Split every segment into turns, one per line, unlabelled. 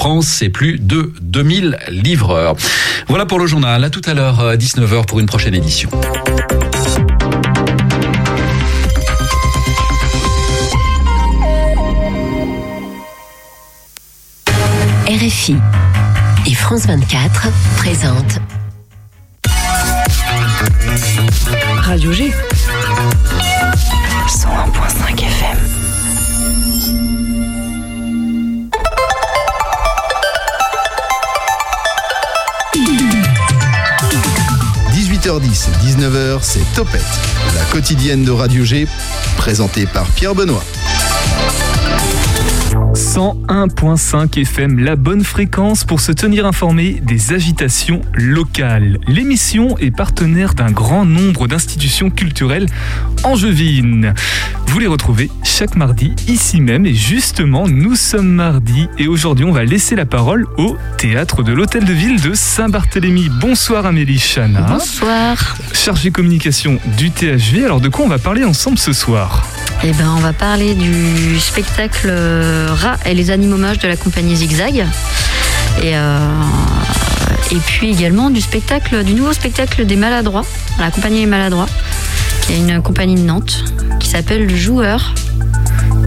France, c'est plus de 2000 livreurs. Voilà pour le journal. À tout à l'heure, 19h pour une prochaine édition.
RFI et France 24 présentent
Radio G
101.5
18h10, 19h, c'est Topette, la quotidienne de Radio G, présentée par Pierre Benoît.
101.5 FM, la bonne fréquence pour se tenir informé des agitations locales. L'émission est partenaire d'un grand nombre d'institutions culturelles angevines. Vous les retrouvez chaque mardi ici même et justement nous sommes mardi et aujourd'hui on va laisser la parole au théâtre de l'hôtel de ville de Saint-Barthélemy. Bonsoir Amélie Chana.
Bonsoir.
Chargée communication du THV. Alors de quoi on va parler ensemble ce soir?
Eh ben on va parler du spectacle Rat et les animaux moches de la compagnie Zigzag. Et, euh, et puis également du spectacle, du nouveau spectacle des maladroits, la compagnie des maladroits, qui est une compagnie de Nantes, qui s'appelle Le Joueur.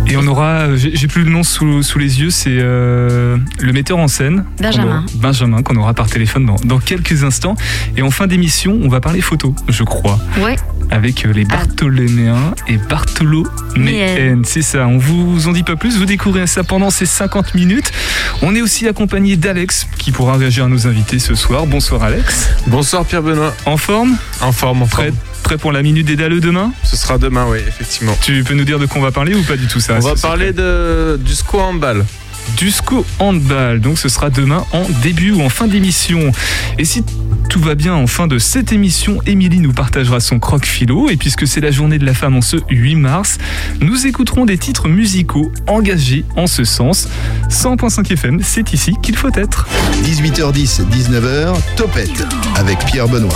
Et on aura, j'ai plus le nom sous, sous les yeux, c'est euh, le metteur en scène.
Benjamin.
Qu'on aura- Benjamin, qu'on aura par téléphone dans, dans quelques instants. Et en fin d'émission, on va parler photo, je crois,
Ouais,
avec euh, les
Ah.
Bartholoméens et Bartholoméennes. C'est ça, on vous en dit pas plus, vous découvrez ça pendant ces 50 minutes. On est aussi accompagné d'Alex, qui pourra réagir à nos invités ce soir. Bonsoir Alex.
Bonsoir Pierre Benoît,
En forme?
En forme, en forme.
prêt? Pour la minute des dalleux demain
Ce sera demain, oui, effectivement.
Tu peux nous dire de quoi on va parler ou pas du tout ça
On va parler de, du SCO handball.
du SCO handball. Donc ce sera demain en début ou en fin d'émission. Et si tout va bien en fin de cette émission, Émilie nous partagera son croque philo. Et puisque c'est la journée de la femme en ce 8 mars, nous écouterons des titres musicaux engagés en ce sens. 100.5 FM, c'est ici qu'il faut être.
18h10, 19h, Topette, avec Pierre Benoît.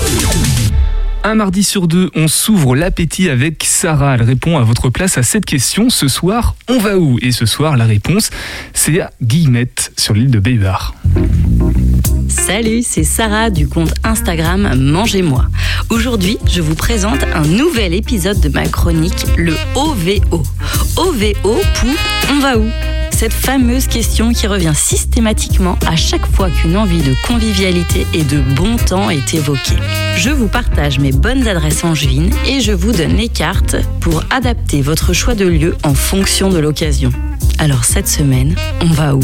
Un mardi sur deux, on s'ouvre l'appétit avec Sarah. Elle répond à votre place à cette question. Ce soir, on va où? Et ce soir, la réponse, c'est à Guillemette, sur l'île de Béhuard.
Salut, c'est Sarah du compte Instagram Mangez-moi. Aujourd'hui, je vous présente un nouvel épisode de ma chronique, le OVO. OVO pour On va où? Cette fameuse question qui revient systématiquement à chaque fois qu'une envie de convivialité et de bon temps est évoquée. Je vous partage mes bonnes adresses angevines et je vous donne les cartes pour adapter votre choix de lieu en fonction de l'occasion. Alors cette semaine, on va où?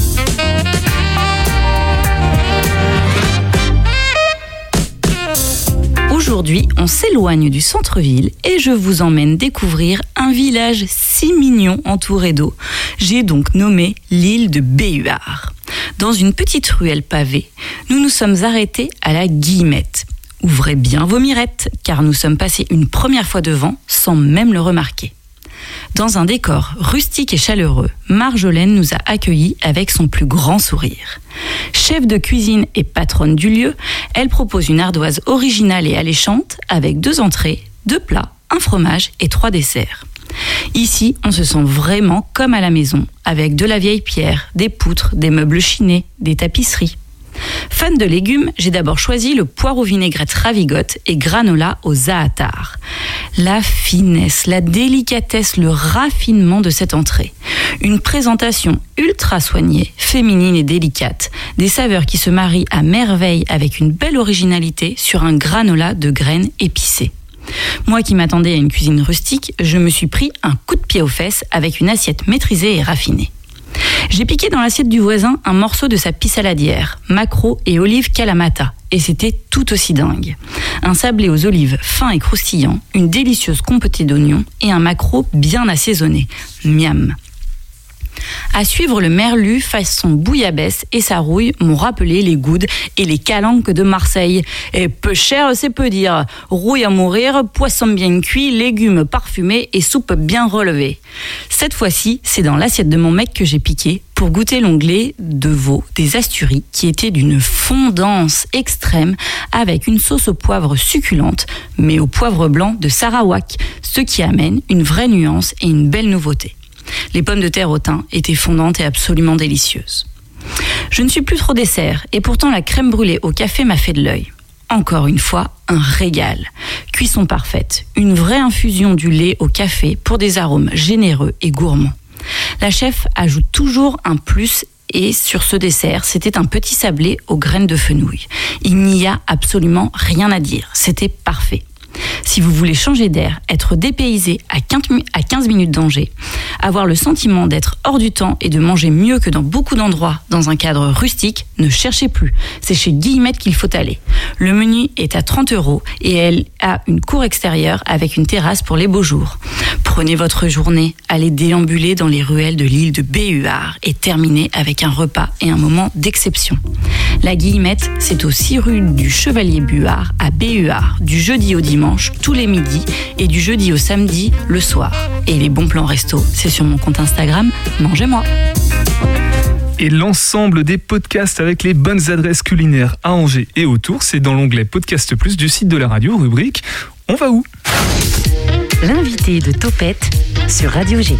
Aujourd'hui, on s'éloigne du centre-ville et je vous emmène découvrir un village si mignon entouré d'eau. J'ai donc nommé l'île de Béhuard. Dans une petite ruelle pavée, nous nous sommes arrêtés à la Guillemette. Ouvrez bien vos mirettes, car nous sommes passés une première fois devant sans même le remarquer. Dans un décor rustique et chaleureux, Marjolaine nous a accueillis avec son plus grand sourire. Chef de cuisine et patronne du lieu, elle propose une ardoise originale et alléchante avec deux entrées, deux plats, un fromage et trois desserts. Ici, on se sent vraiment comme à la maison, avec de la vieille pierre, des poutres, des meubles chinés, des tapisseries. Fan de légumes, j'ai d'abord choisi le poireau vinaigrette ravigote et granola au zaatar. La finesse, la délicatesse, le raffinement de cette entrée. Une présentation ultra soignée, féminine et délicate. Des saveurs qui se marient à merveille avec une belle originalité sur un granola de graines épicées. Moi qui m'attendais à une cuisine rustique, je me suis pris un coup de pied aux fesses avec une assiette maîtrisée et raffinée. J'ai piqué dans l'assiette du voisin un morceau de sa pissaladière, macro et olives calamata, et c'était tout aussi dingue. Un sablé aux olives fin et croustillant, une délicieuse compotée d'oignons et un macro bien assaisonné. Miam. À suivre le merlu façon bouillabaisse et sa rouille m'ont rappelé les goudes et les calanques de Marseille. Et peu cher, c'est peu dire. Rouille à mourir, poisson bien cuit, légumes parfumés et soupe bien relevée. Cette fois-ci, c'est dans l'assiette de mon mec que j'ai piqué pour goûter l'onglet de veau des Asturies qui était d'une fondance extrême avec une sauce au poivre succulente, mais au poivre blanc de Sarawak, ce qui amène une vraie nuance et une belle nouveauté. Les pommes de terre au thym étaient fondantes et absolument délicieuses. Je ne suis plus trop dessert, et pourtant la crème brûlée au café m'a fait de l'œil. Encore une fois, un régal. Cuisson parfaite, une vraie infusion du lait au café pour des arômes généreux et gourmands. La chef ajoute toujours un plus et sur ce dessert, c'était un petit sablé aux graines de fenouil. Il n'y a absolument rien à dire, c'était parfait. Si vous voulez changer d'air, être dépaysé à 15 minutes d'Angers, avoir le sentiment d'être hors du temps et de manger mieux que dans beaucoup d'endroits dans un cadre rustique, ne cherchez plus. C'est chez Guillemette qu'il faut aller. Le menu est à 30 euros et elle a une cour extérieure avec une terrasse pour les beaux jours. Prenez votre journée, allez déambuler dans les ruelles de l'île de Béhuard et terminez avec un repas et un moment d'exception. La Guillemette, c'est au 6 rue du Chevalier Buard à Béhuard, du jeudi au dimanche, tous les midis, et du jeudi au samedi, le soir. Et les bons plans resto, c'est sur mon compte Instagram, mangez-moi.
Et l'ensemble des podcasts avec les bonnes adresses culinaires à Angers et autour, c'est dans l'onglet Podcast Plus du site de la radio, rubrique On va où?
L'invité de Topette sur Radio G.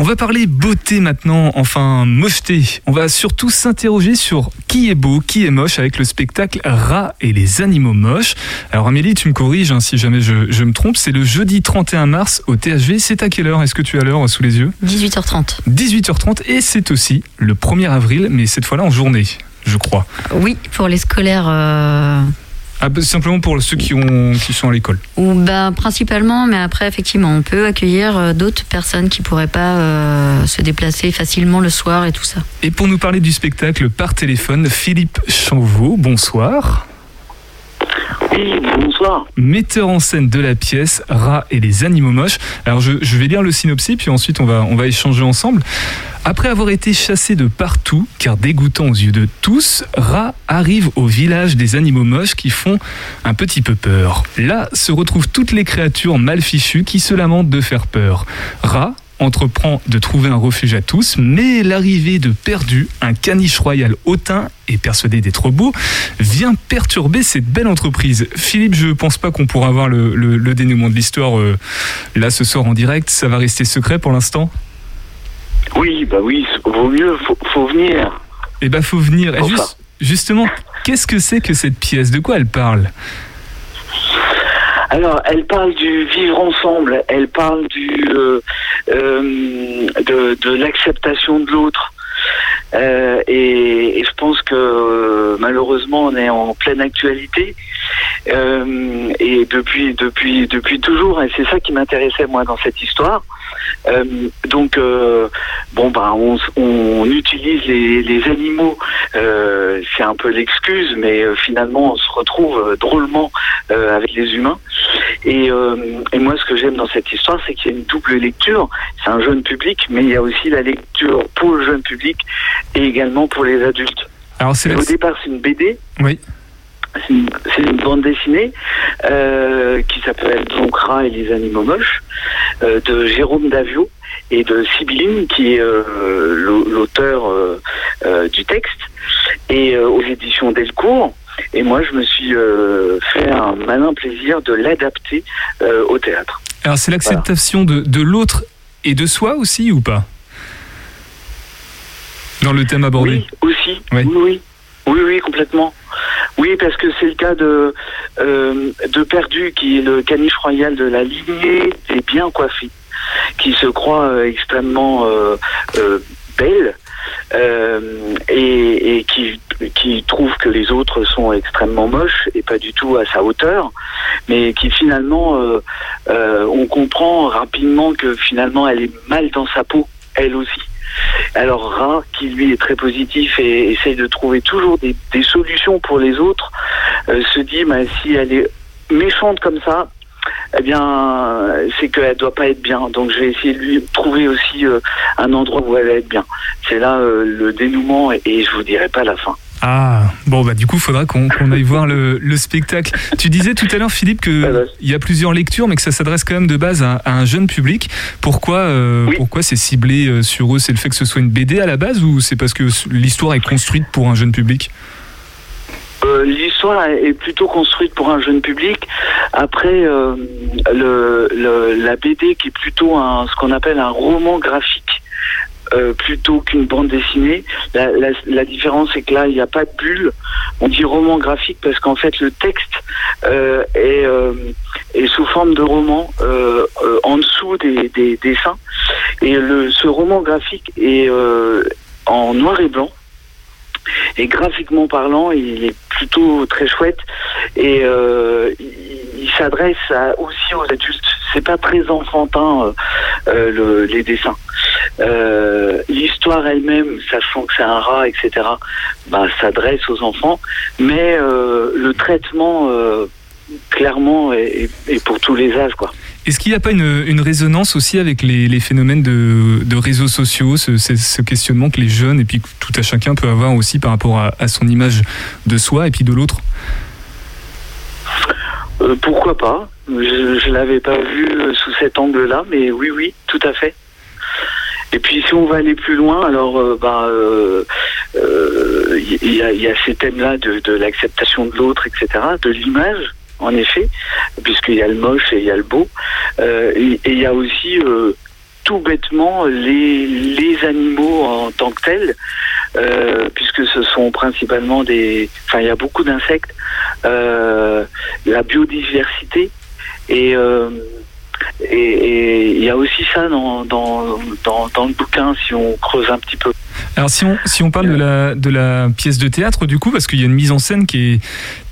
On va parler beauté maintenant, enfin mocheté. On va surtout s'interroger sur qui est beau, qui est moche avec le spectacle Rats et les animaux moches. Alors Amélie, tu me corriges hein, si jamais je, je me trompe, c'est le jeudi 31 mars au THV. C'est à quelle heure? Est-ce que tu as l'heure sous les yeux?
18h30.
18h30 et c'est aussi le 1er avril, mais cette fois-là en journée, je crois.
Oui, pour les scolaires. euh,
Ah, bah, simplement pour ceux qui, ont, qui sont à l'école.
Ou ben, principalement, mais après, effectivement, on peut accueillir euh, d'autres personnes qui pourraient pas euh, se déplacer facilement le soir et tout ça.
Et pour nous parler du spectacle par téléphone, Philippe Chanvaux, bonsoir.
Bonsoir.
metteur en scène de la pièce Rats et les animaux moches. Alors je, je vais lire le synopsis puis ensuite on va, on va échanger ensemble. Après avoir été chassé de partout, car dégoûtant aux yeux de tous, Rat arrive au village des animaux moches qui font un petit peu peur. Là se retrouvent toutes les créatures mal fichues qui se lamentent de faire peur. Rat entreprend de trouver un refuge à tous, mais l'arrivée de Perdu, un caniche royal hautain et persuadé d'être beau, vient perturber cette belle entreprise. Philippe, je pense pas qu'on pourra avoir le, le- le dénouement de l'histoire euh, là ce soir en direct. Ça va rester secret pour l'instant?
Oui, bah oui, vaut mieux, faut, faut venir.
Eh ben, faut venir. Et juste- justement, qu'est-ce que c'est que cette pièce? De quoi elle parle?
Alors, elle parle du vivre ensemble, elle parle du euh, euh, de, de l'acceptation de l'autre. Euh, et, et je pense que euh, malheureusement on est en pleine actualité Euh, et depuis depuis depuis toujours et c'est ça qui m'intéressait moi dans cette histoire. Euh, donc euh, bon bah on, utilise les, les animaux, euh, c'est un peu l'excuse, mais finalement on se retrouve drôlement avec les humains. Et, et moi, ce que j'aime dans cette histoire, c'est qu'il y a une double lecture. C'est un jeune public, mais il y a aussi la lecture pour le jeune public et également pour les adultes.
Alors.
Au départ, c'est une BD.
Oui.
C'est une, bande dessinée euh, qui s'appelle donc Rat et les animaux moches euh, de Jérôme Davio et de Sibylline qui est euh, l'au- l'auteur du texte et aux éditions Delcourt. Et moi, je me suis fait un malin plaisir de l'adapter au théâtre.
Alors c'est l'acceptation de, de l'autre et de soi aussi ou pas? Dans le thème abordé?
Oui, aussi.
Oui.
Oui, oui, complètement. Oui, parce que c'est le cas de, euh, de Perdu, qui est le caniche royal de la lignée des bien coiffés, qui se croit euh, extrêmement euh, euh, belle euh, et, et qui, qui trouve que les autres sont extrêmement moches et pas du tout à sa hauteur, mais qui finalement, on comprend rapidement que finalement elle est mal dans sa peau, elle aussi. Alors Ra, qui lui est très positif et essaye de trouver toujours des, solutions pour les autres, euh, se dit bah, si elle est méchante comme ça, eh bien, c'est qu'elle doit pas être bien. Donc, je vais essayer de lui trouver aussi euh, un endroit où elle va être bien. C'est là euh, le dénouement et, et je vous dirai pas la fin.
Ah, bon, bah du coup, faudra qu'on aille voir le, le spectacle. Tu disais tout à l'heure, Philippe,
Ah
qu'il y a plusieurs lectures, mais que ça s'adresse quand même de base à, à un jeune public. Pourquoi, euh,
Oui.
pourquoi c'est ciblé euh, sur eux? C'est le fait que ce soit une BD à la base ou c'est parce que l'histoire est construite pour un jeune public?
Euh, L'histoire est plutôt construite pour un jeune public. Après, euh, le, le- la BD qui est plutôt un, ce qu'on appelle un roman graphique, euh, plutôt qu'une bande dessinée. La, la, la différence c'est que là il n'y a pas de bulle. On dit roman graphique parce qu'en fait le texte euh, est, euh, est sous forme de roman euh, euh, en dessous des, des dessins. Et le, ce roman graphique est en noir et blanc. Et graphiquement parlant, il est plutôt très chouette et euh, il, il s'adresse aussi aux adultes. C'est pas très enfantin euh, le- les dessins. Euh, L'histoire elle-même, sachant que c'est un rat, etc., bah, s'adresse aux enfants, mais euh, le traitement euh, clairement est, pour tous les âges, quoi.
Est-ce qu'il n'y a pas une, une résonance aussi avec les, les phénomènes de, de réseaux sociaux, ce, questionnement que les jeunes et puis tout à chacun peut avoir aussi par rapport à, à son image de soi et puis de l'autre?
Pourquoi pas? Je ne l'avais pas vu sous cet angle-là, mais oui, oui, tout à fait. Et puis si on va aller plus loin, alors euh, bah, euh, euh, il y, a, il y a ces thèmes-là de, l'acceptation de l'autre, etc., de l'image, en effet, puisqu'il y a le moche et il y a le beau. Euh, et et il y a aussi euh, tout bêtement les, les animaux en tant que tels, euh, puisque ce sont principalement des... Enfin, il y a beaucoup d'insectes, euh, la biodiversité, et... euh, et il y a aussi ça dans, dans, dans, dans le bouquin, si on creuse un petit peu.
Alors si on, si on parle de la, de la pièce de théâtre du coup, parce qu'il y a une mise en scène qui est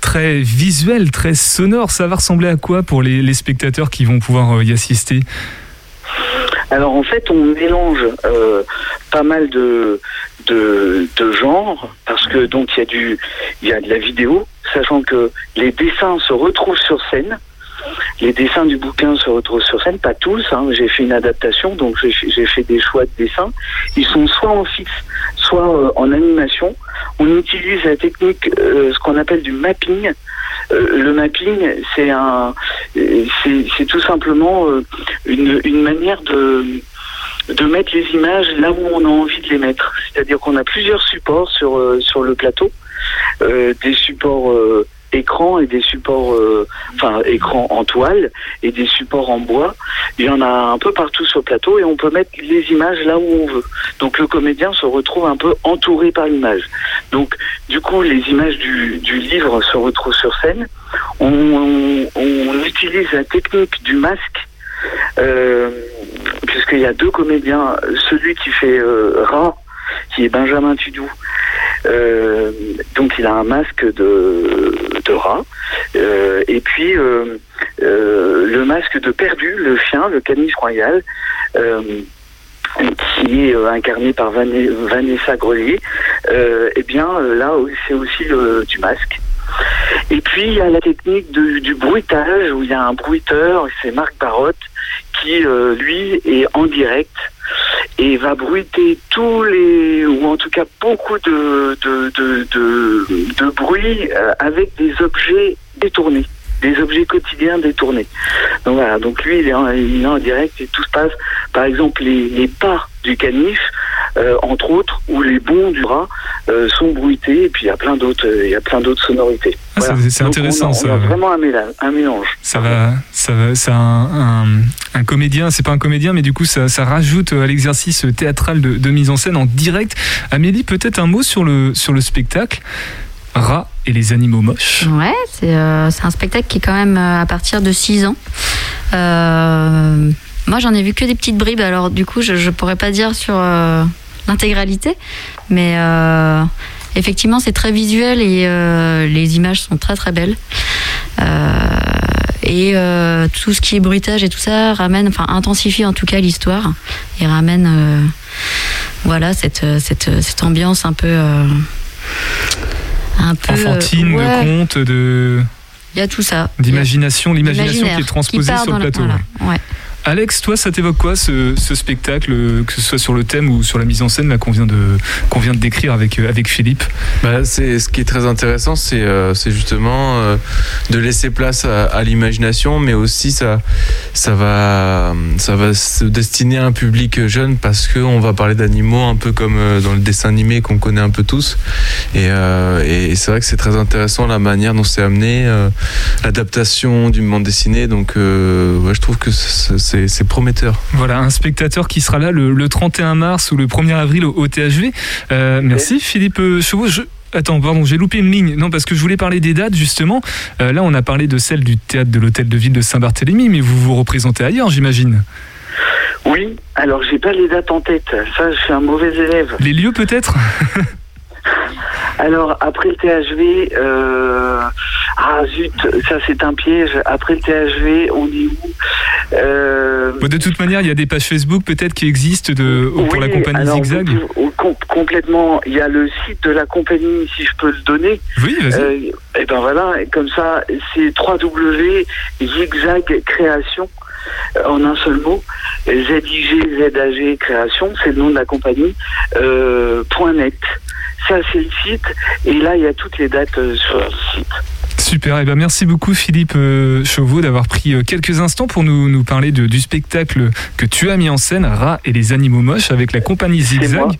très visuelle, très sonore, ça va ressembler à quoi pour les, les spectateurs qui vont pouvoir euh, y assister?
Alors en fait, on mélange euh, pas mal de, de, de genres parce que donc il y a du il y a de la vidéo, sachant que les dessins se retrouvent sur scène. Les dessins du bouquin se retrouvent sur scène, pas tous. hein. J'ai fait une adaptation, donc j'ai fait des choix de dessins. Ils sont soit en fixe, soit euh, en animation. On utilise la technique, euh, ce qu'on appelle du mapping. Euh, le mapping, c'est un, c'est tout simplement une, une manière de de mettre les images là où on a envie de les mettre. C'est-à-dire qu'on a plusieurs supports sur sur le plateau, des supports écran et des supports, euh, enfin en toile et des supports en bois. Il y en a un peu partout sur le plateau et on peut mettre les images là où on veut. Donc le comédien se retrouve un peu entouré par l'image. Donc du coup les images du, du livre se retrouvent sur scène. On, on, on utilise la technique du masque. Euh, puisqu'il y a deux comédiens, celui qui fait euh, qui est Benjamin Tudou, euh, donc il a un masque de, de rat, Euh, et puis euh, le masque de Perdu, le chien, le caniche royal, qui est incarné par Vanessa Grelier, eh bien là c'est aussi du masque. Et puis il y a la technique du bruitage où il y a un bruiteur, c'est Marc Barotte, qui lui est en direct et va bruiter tous les, ou en tout cas beaucoup de, de, de, de, de bruit euh, avec des objets détournés, des objets quotidiens détournés. Donc voilà, donc lui il est en, il est en direct et tout se passe, par exemple les, les pas du canif, euh, entre autres, ou les bonds du rat euh, sont bruités et puis il y a plein d'autres, euh, il y a plein d'autres sonorités.
Ah, ça- c'est intéressant,
on a,
ça,
On a vraiment un mélange. Un mélange.
Ça va, ça va, c'est un, un, un comédien, c'est pas un comédien, mais du coup ça, ça rajoute à l'exercice théâtral de, de mise en scène en direct. Amélie, peut-être un mot sur le sur le spectacle? Rat et les animaux moches.
Ouais, c'est euh, un spectacle qui est quand même euh, à partir de 6 ans. Euh, moi, j'en ai vu que des petites bribes, alors du coup, je ne pourrais pas dire sur l'intégralité, mais effectivement, c'est très visuel et les images sont très très belles. Et tout ce qui est bruitage et tout ça ramène, enfin intensifie en tout cas l'histoire et ramène, voilà, cette, cette, cette ambiance un peu. Un peu
Enfantine,
ouais,
de conte, de
il y a tout ça.
d'imagination, l'imagination qui est transposée sur le plateau.
voilà,
ouais. Alex, toi, ça t'évoque quoi ce, spectacle, que ce soit sur le thème ou sur la mise en scène qu'on vient qu'on vient de décrire avec euh, avec Philippe?
Bah, ce qui est très intéressant, c'est euh, justement euh, de laisser place à, l'imagination, mais aussi ça ça va ça va se destiner à un public jeune parce que on va parler d'animaux un peu comme euh, dans le dessin animé qu'on connaît un peu tous. Et, et c'est vrai que c'est très intéressant la manière dont c'est amené, l'adaptation du monde dessiné. Donc je trouve que c'est c'est prometteur.
Voilà, un spectateur qui sera là le, le 31 mars ou le 1er avril au, au THV. Euh, merci Philippe euh, Chevaux. Je- Attends, pardon, j'ai loupé une ligne. Non, parce que je voulais parler des dates, justement. Euh, là, on a parlé de celle du théâtre de l'Hôtel de Ville de Saint-Barthélemy, mais vous vous représentez ailleurs, j'imagine.
Oui, alors j'ai pas les dates en tête. Ça, je suis un mauvais élève.
Les lieux, peut-être?
Alors, après le THV, euh... ah zut, ça c'est un piège. Après le THV, on est où euh...
Bon, De toute manière, il y a des pages Facebook, peut-être, qui existent de, pour la compagnie
alors,
Zigzag.
vous- com- complètement. Il y a le site de la compagnie, si je peux le donner.
Oui, vas-y.
Euh, et ben voilà, et comme ça, c'est www.zigzag création euh, en un seul mot. ZIG, ZAG création, c'est le nom de la compagnie. Euh, point .net. Ça, c'est le site. Et là, il y a toutes les dates sur le site.
Super, et ben merci beaucoup Philippe euh, Chauveau d'avoir pris euh, quelques instants pour nous, nous parler de- du spectacle que tu as mis en scène, Rats et les animaux moches, avec la compagnie. Zigzag.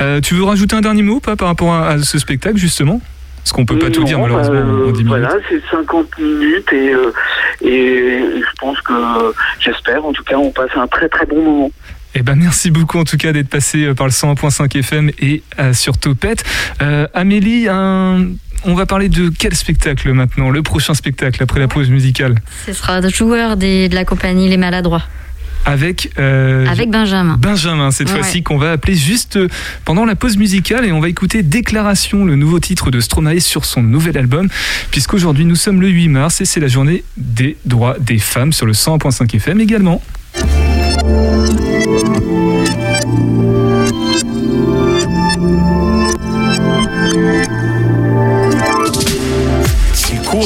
Euh, tu veux rajouter un dernier mot pas par rapport à, à ce spectacle justement? Parce qu'on peut pas tout dire malheureusement
euh,
en 10 minutes.
Voilà, c'est 50 minutes et, euh, et je pense que, j'espère, en tout cas, on passe un très très bon moment.
Eh ben merci beaucoup en tout cas d'être passé euh, par le 101.5 FM et euh, sur Topette. Euh, Amélie, un- on va parler de quel spectacle maintenant? Le prochain spectacle après la pause musicale?
Ce sera le joueur des- de la compagnie Les Maladroits.
avec euh,
Avec Benjamin.
Benjamin, cette
Ouais.
fois-ci, qu'on va appeler juste pendant la pause musicale et on va écouter Déclaration, le nouveau titre de Stromae sur son nouvel album, puisqu'aujourd'hui nous sommes le 8 mars et c'est la journée des droits des femmes sur le 100.5 FM également.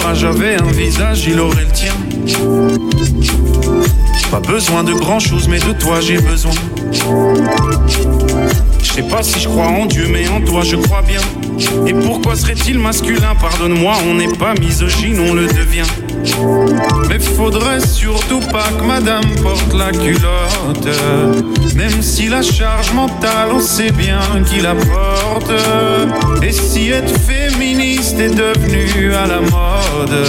Avait un visage, il aurait le tien. Pas besoin de grand chose, mais de toi j'ai besoin. Je sais pas si je crois en Dieu, mais en toi je crois bien. Et pourquoi serait-il masculin? Pardonne-moi, on n'est pas misogyne, on le devient. Mais faudrait surtout pas que madame porte la culotte. Même si la charge mentale, on sait bien qu'il la porte. Et si être féministe est devenu à la mode,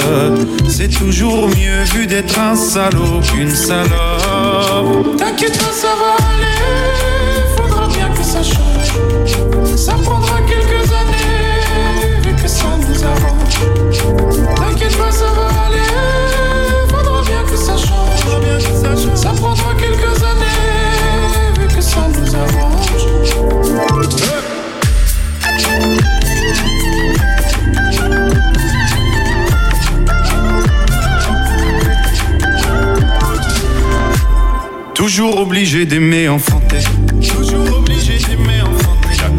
c'est toujours mieux vu d'être un salaud qu'une salope. T'inquiète pas, ça va aller, faudra bien que ça change. Ça prendra T'inquiète pas, ça va aller, faudra bien que ça change. Ça prendra quelques années, vu que ça nous arrange. Toujours obligé d'aimer enfanter. Toujours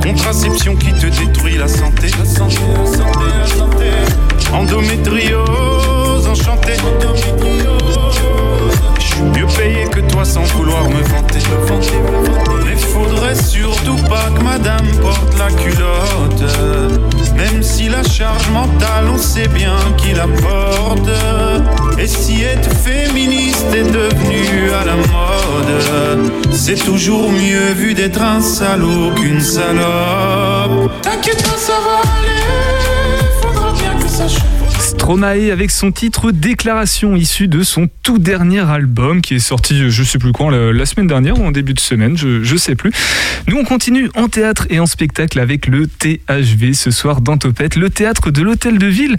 contraception qui te détruit la santé. La santé, la santé, la santé. Endométriose enchantée. Je suis mieux payé toi sans vouloir me vanter. Mais faudrait surtout pas que madame porte la culotte. Même si la charge mentale, on sait bien qui la porte. Et si être féministe est devenu à la mode, c'est toujours mieux vu d'être un salaud qu'une salope. T'inquiète pas, ça va aller, faudra bien que ça change.
Stromae avec son titre Déclaration issu de son tout dernier album qui est sorti je sais plus quand la, la semaine dernière ou en début de semaine je, je sais plus. Nous on continue en théâtre et en spectacle avec le THV ce soir dans Topette, le théâtre de l'hôtel de ville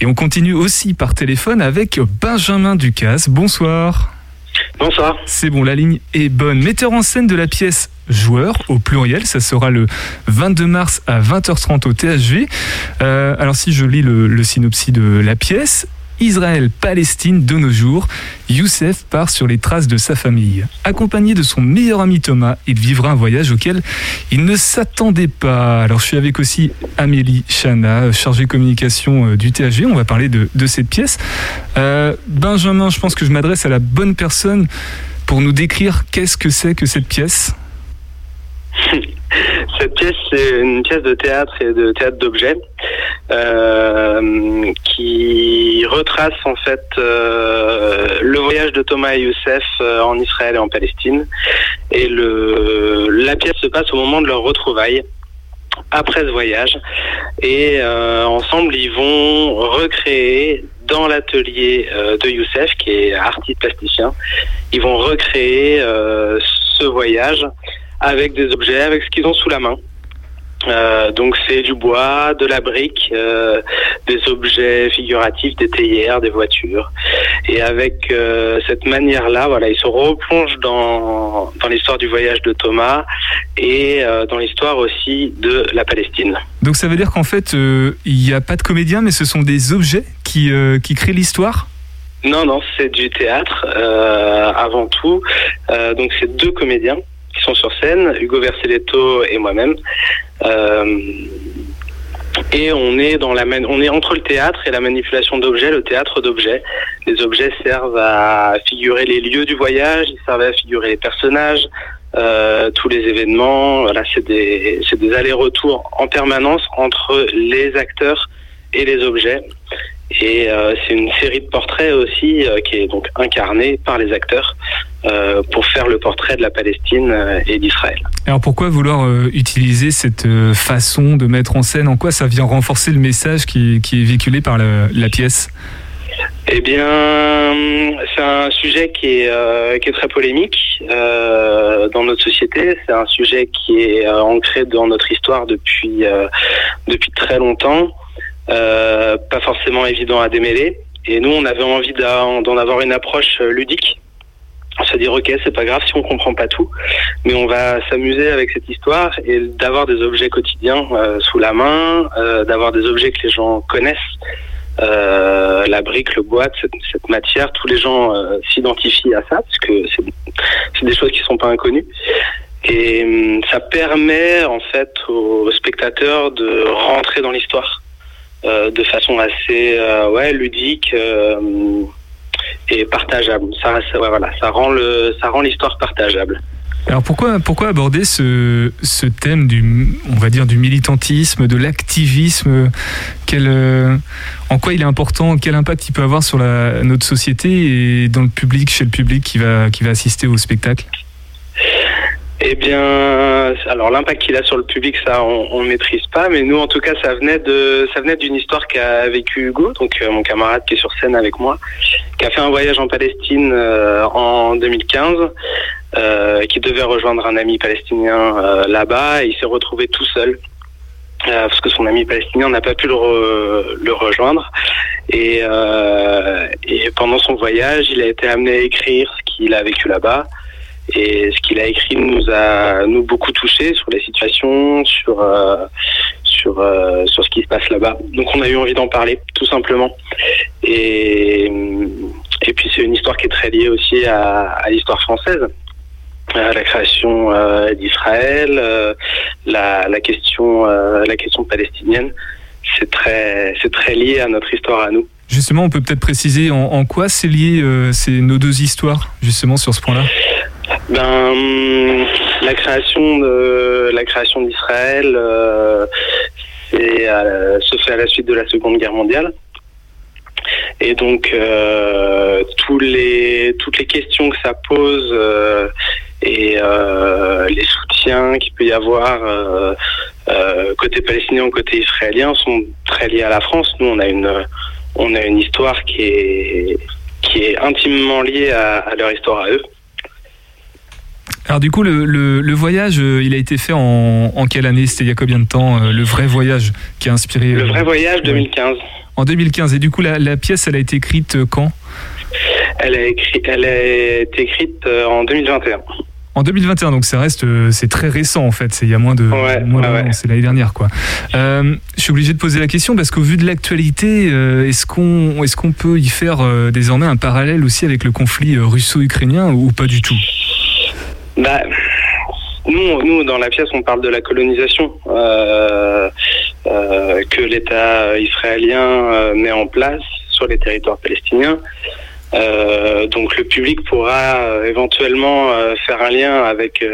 et on continue aussi par téléphone avec Benjamin Ducasse. Bonsoir.
Bonsoir.
C'est bon, la ligne est bonne. Metteur en scène de la pièce Joueur au pluriel, ça sera le 22 mars à 20h30 au THV. Euh, alors si je lis le, le synopsis de la pièce, Israël-Palestine de nos jours, Youssef part sur les traces de sa famille. Accompagné de son meilleur ami Thomas, il vivra un voyage auquel il ne s'attendait pas. Alors je suis avec aussi Amélie Chana, chargée communication euh, du THV. On va parler de, de cette pièce. Euh, Benjamin, je pense que je m'adresse à la bonne personne pour nous décrire qu'est-ce que c'est que cette pièce.
Cette pièce, c'est une pièce de théâtre et de théâtre d'objets euh, qui retrace en fait euh, le voyage de Thomas et Youssef euh, en Israël et en Palestine. Et la pièce se passe au moment de leur retrouvaille après ce voyage. Et ensemble, ils vont recréer dans l'atelier de Youssef, qui est artiste plasticien. Ils vont recréer ce voyage avec des objets, avec ce qu'ils ont sous la main. Euh, donc c'est du bois, de la brique, euh, des objets figuratifs, des théières, des voitures. Et avec euh, cette manière-là, voilà, ils se replongent dans, dans l'histoire du voyage de Thomas et dans l'histoire aussi de la Palestine.
Donc ça veut dire qu'en fait, il n'y a pas de comédien, mais ce sont des objets qui, qui créent l'histoire?
Non, non, c'est du théâtre avant tout. Donc c'est deux comédiens sont sur scène, Hugo Vercelletto et moi-même. Euh, et on est dans la on est entre le théâtre et la manipulation d'objets, le théâtre d'objets. Les objets servent à figurer les lieux du voyage, ils servent à figurer les personnages, euh, tous les événements. Voilà, c'est des des allers-retours en permanence entre les acteurs et les objets. Et euh, c'est une série de portraits aussi qui est donc incarnée par les acteurs euh, pour faire le portrait de la Palestine euh, et d'Israël.
Alors pourquoi vouloir euh, utiliser cette façon de mettre en scène? En quoi ça vient renforcer le message qui, qui est véhiculé par la, la pièce?
Eh bien, c'est un sujet qui est, euh, qui est très polémique euh, dans notre société. C'est un sujet qui est euh, ancré dans notre histoire depuis, depuis très longtemps. Pas forcément évident à démêler. Et nous, on avait envie d'en avoir une approche ludique. Se dire, ok, c'est pas grave si on comprend pas tout, mais on va s'amuser avec cette histoire et d'avoir des objets quotidiens euh, sous la main, euh, d'avoir des objets que les gens connaissent euh, la brique, le bois, cette, cette matière, tous les gens euh, s'identifient à ça parce que c'est des choses qui sont pas inconnues. Et hum, ça permet en fait aux spectateurs de rentrer dans l'histoire euh, de façon assez euh, ouais ludique et partageable. Ça, ça, ouais, voilà, ça rend le ça rend l'histoire partageable.
Alors pourquoi, pourquoi aborder ce, ce thème du, on va dire, du militantisme, de l'activisme? Quel, euh, En quoi il est important? Quel impact il peut avoir sur la, notre société et dans le public, chez le public qui va, qui va assister au spectacle?
Eh bien, alors l'impact qu'il a sur le public, ça, on, ne maîtrise pas. Mais nous, en tout cas, ça venait de, ça venait d'une histoire qu'a vécu Hugo, donc euh, mon camarade qui est sur scène avec moi, qui a fait un voyage en Palestine euh, en 2015, euh, qui devait rejoindre un ami palestinien euh, là-bas, et il s'est retrouvé tout seul. parce que son ami palestinien n'a pas pu le, re- le rejoindre. Et, pendant son voyage, il a été amené à écrire ce qu'il a vécu là-bas. Et ce qu'il a écrit nous a nous beaucoup touché sur les situations, sur sur euh, sur ce qui se passe là-bas. Donc on a eu envie d'en parler, tout simplement. Et et puis c'est une histoire qui est très liée aussi à, l'histoire française, à la création euh, d'Israël, euh, la la question euh, la question palestinienne. C'est très très lié à notre histoire à nous.
Justement, on peut peut-être préciser en, en quoi c'est lié euh, c'est nos deux histoires, justement, sur ce point-là?
Ben, hum, la création de la création d'Israël euh, euh, se fait à la suite de la Seconde Guerre mondiale. Et donc euh, les toutes les questions que ça pose et les soutiens qu'il peut y avoir côté palestinien ou côté israélien sont très liés à la France. Nous, on a une on a une histoire qui est qui est intimement liée à leur histoire à eux.
Alors du coup, le, le- le voyage, euh, il a été fait en, en quelle année? C'était il y a combien de temps euh, Le vrai voyage qui a inspiré...
Le
euh,
vrai voyage
ouais.
2015.
En 2015. Et du coup, la, la pièce, elle a été écrite euh, quand?
Elle a, écrit, elle a été écrite euh, en 2021.
En 2021, donc ça reste, euh, c'est très récent en fait, c'est il y a moins de,
Ouais,
moins
ouais,
c'est l'année dernière quoi. Euh, je suis obligé de poser la question parce qu'au vu de l'actualité, euh, est-ce qu'on est-ce qu'on peut y faire euh, désormais un parallèle aussi avec le conflit euh, russo-ukrainien ou pas du tout?
Bah, nous, nous, dans la pièce, on parle de la colonisation euh, euh, que l'État israélien euh, met en place sur les territoires palestiniens. Euh, donc le public pourra euh, éventuellement euh, faire un lien avec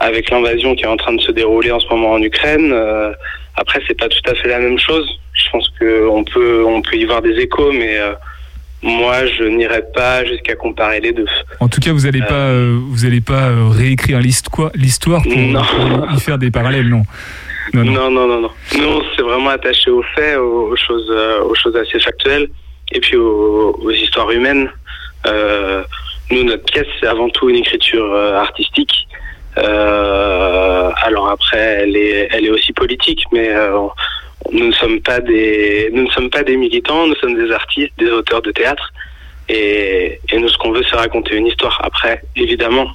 avec l'invasion qui est en train de se dérouler en ce moment en Ukraine. Après, c'est pas tout à fait la même chose. Je pense que on peut on peut y voir des échos, mais moi, je n'irai pas jusqu'à comparer les deux.
En tout cas, vous n'allez pas, euh, vous allez pas euh, réécrire l'histoire, pour, y faire des parallèles, non. Non, non.
Non, non. Nous, on s'est vraiment attaché aux faits, aux, choses, euh, aux choses assez factuelles. et puis aux, aux histoires humaines. Euh, nous, notre pièce, c'est avant tout une écriture euh, artistique. Euh, alors après, elle est, elle est aussi politique, mais euh, nous ne sommes pas des, nous ne sommes pas des militants. Nous sommes des artistes, des auteurs de théâtre. Et, et nous, ce qu'on veut, c'est raconter une histoire. Après, évidemment,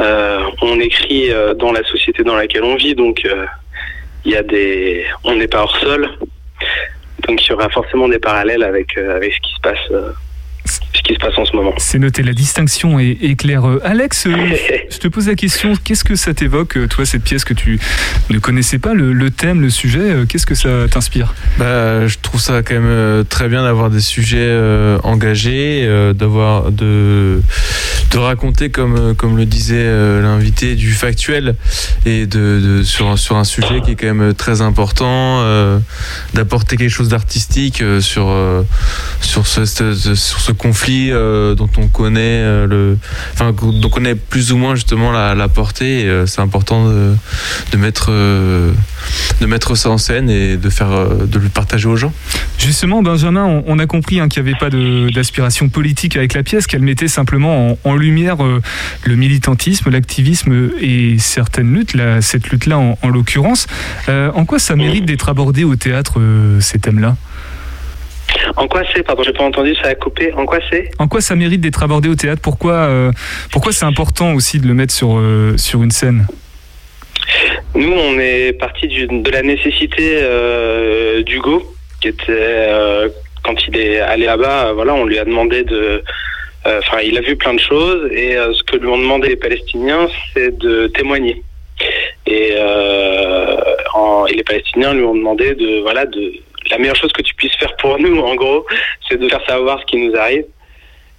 euh, on écrit euh, dans la société dans laquelle on vit, donc euh, il y a des, on n'est pas hors sol. Donc il y aura forcément des parallèles avec euh, avec ce qui se passe, euh, ce qui se passe en ce moment.
C'est noté, la distinction est, est claire. Euh, Alex, euh, je te pose la question, qu'est-ce que ça t'évoque, euh, toi, cette pièce que tu ne connaissais pas, le, le thème, le sujet, qu'est-ce que ça t'inspire?
Bah, je trouve ça quand même très bien d'avoir des sujets euh, engagés, euh, d'avoir de de raconter comme comme le disait euh, l'invité du factuel et de, de sur un- sur un sujet qui est quand même très important, euh, d'apporter quelque chose d'artistique euh, sur euh, sur ce ce- ce- sur ce conflit euh, dont on connaît euh, le enfin on connaît plus ou moins justement la, portée. euh, C'est important de mettre de mettre ça en scène et de faire de le partager aux gens.
Justement, Benjamin, on, on a compris hein, qu'il n'y avait pas d'aspiration politique avec la pièce, qu'elle mettait simplement en, lumière le militantisme, l'activisme et certaines luttes, là, cette lutte-là en, en l'occurrence. En quoi ça mérite d'être abordé au théâtre, ces thèmes-là?
En quoi c'est Pardon, j'ai pas entendu, ça a coupé. En quoi c'est
En quoi ça mérite d'être abordé au théâtre? Pourquoi, euh, pourquoi c'est important aussi de le mettre sur, euh, sur une scène?
Nous, on est parti du- de la nécessité euh, d'Hugo, qui était euh, quand il est allé là-bas. voilà, on lui a demandé de. Enfin, il a vu plein de choses et ce que lui ont demandé les Palestiniens, c'est de témoigner. Et, en- et les Palestiniens lui ont demandé de voilà de la meilleure chose que tu puisses faire pour nous, en gros, c'est de faire savoir ce qui nous arrive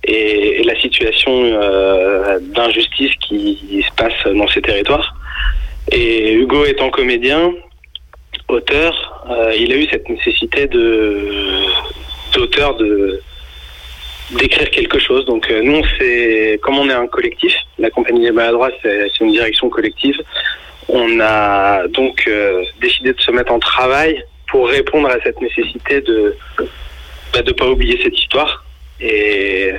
et, la situation euh, d'injustice qui se passe dans ces territoires. Et Hugo étant comédien, auteur, euh, il a eu cette nécessité d'auteur de d'écrire quelque chose. Donc euh, nous, c'est comme on est un collectif, la compagnie des maladroits, c'est une direction collective. On a donc décidé de se mettre en travail pour répondre à cette nécessité de bah, de pas oublier cette histoire et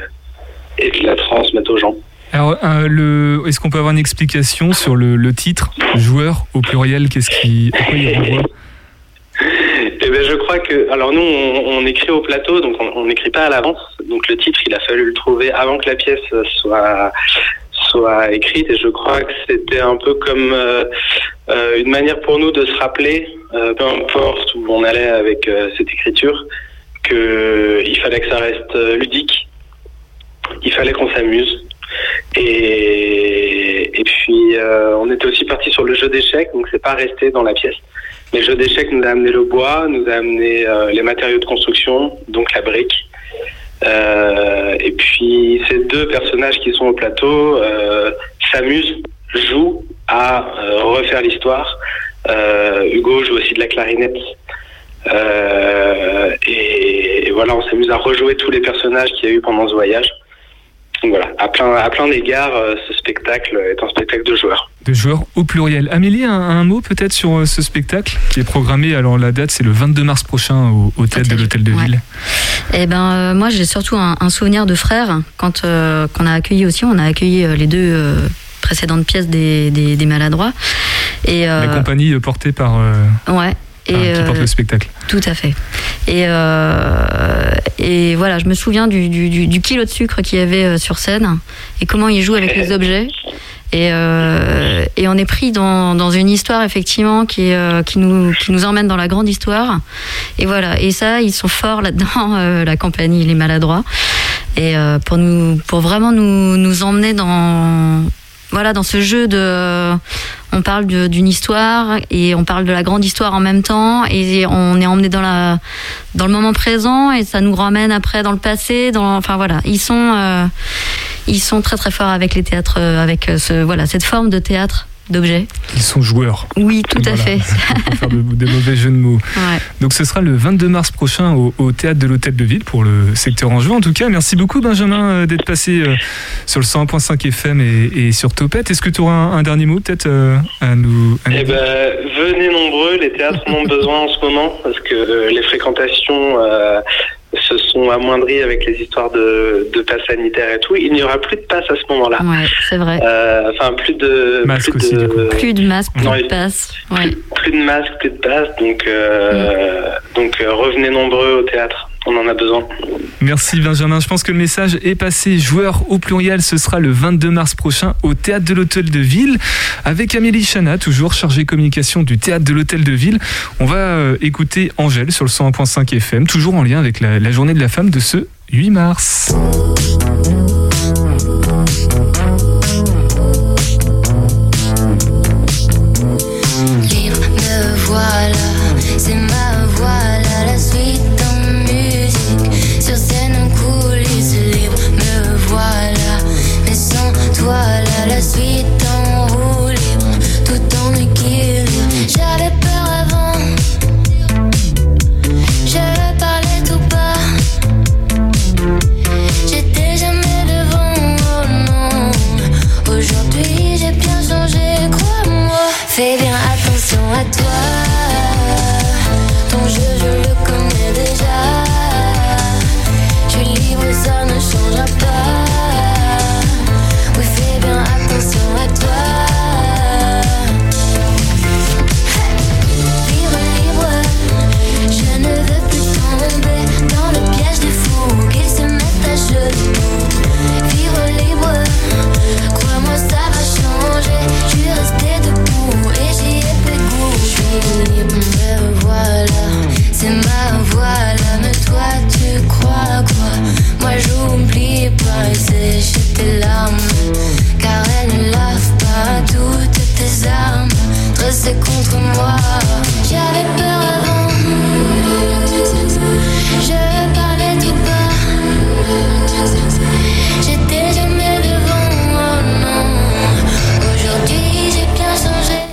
et de la transmettre aux gens.
Alors, euh, est-ce qu'on peut avoir une explication sur le, le titre, joueur au pluriel Qu'est-ce qui, à quoi il renvoie?
Eh ben, je crois que, alors nous, on, on écrit au plateau, donc on n'écrit pas à l'avance. Donc le titre, il a fallu le trouver avant que la pièce soit soit écrite. Et je crois que c'était un peu comme euh, euh, une manière pour nous de se rappeler, euh, peu importe où on allait avec euh, cette écriture, que il fallait que ça reste euh, ludique. Il fallait qu'on s'amuse. Et, et puis, euh, on était aussi parti sur le jeu d'échecs, donc c'est pas resté dans la pièce. Mais le jeu d'échecs nous a amené le bois, nous a amené les matériaux de construction, donc la brique. Euh, et puis ces deux personnages qui sont au plateau euh, s'amusent, jouent à euh, refaire l'histoire. Euh, Hugo joue aussi de la clarinette. Euh, et, et voilà, on s'amuse à rejouer tous les personnages qu'il y a eu pendant ce voyage. Donc voilà, à plein, à plein d'égards, euh, ce spectacle est un spectacle de joueurs.
De joueurs au pluriel. Amélie, un, un mot peut-être sur ce spectacle qui est programmé. Alors la date, c'est le 22 mars prochain au, au théâtre de l'Hôtel de Ville.
Eh ben, euh, moi, j'ai surtout un, un souvenir de frères. Quand euh, qu'on a accueilli aussi, on a accueilli euh, les deux précédentes pièces des, des, des maladroits. Et euh,
La compagnie euh, portée par. euh,
ouais. Et,
qui porte le spectacle.
Tout à fait. Et, et voilà, je me souviens du, du, kilo de sucre qu'il y avait sur scène et comment il joue avec les objets. Et, euh, et on est pris dans, dans une histoire effectivement qui, euh, qui, nous, qui nous emmène dans la grande histoire. Et voilà. Et ça, ils sont forts là-dedans, euh, la compagnie Les Maladroits. Et pour nous, pour vraiment nous, nous emmener dans voilà dans ce jeu de on parle d'une histoire et on parle de la grande histoire en même temps et on est emmené dans la dans le moment présent et ça nous ramène après dans le passé dans enfin voilà. Ils sont euh, ils sont très très forts avec les théâtres euh, avec ce voilà cette forme de théâtre d'objets
Ils sont joueurs.
oui tout à fait
Pour faire de, des mauvais jeux de mots.
Ouais.
Donc ce sera le 22 mars prochain au, au théâtre de l'Hôtel de Ville pour le secteur Anjou. En tout cas, merci beaucoup Benjamin euh, d'être passé euh, sur le 101.5 FM et, et sur Topette. Est-ce que tu auras un, un dernier mot peut-être euh, à nous, à nous
Eh
dire
ben, venez nombreux, les théâtres en ont besoin en ce moment parce que euh, les fréquentations euh, se sont amoindris avec les histoires de, de passe sanitaire et tout, il n'y aura plus de passe à ce moment-là.
Ouais, c'est vrai.
Euh, Enfin, plus de.
Masque
plus
aussi,
de,
du coup.
Plus de masques, plus
Non,
de
il-
passes. Ouais.
plus de masques, plus de passes. Donc, euh, donc euh, revenez nombreux au théâtre. On en a besoin.
Merci Benjamin. Je pense que le message est passé. Joueur au pluriel, ce sera le 22 mars prochain au Théâtre de l'Hôtel de Ville avec Amélie Chana, toujours chargée communication du Théâtre de l'Hôtel de Ville. On va euh, écouter Angèle sur le 101.5 FM, toujours en lien avec la, la journée de la femme de ce 8 mars.
Fais bien attention à toi.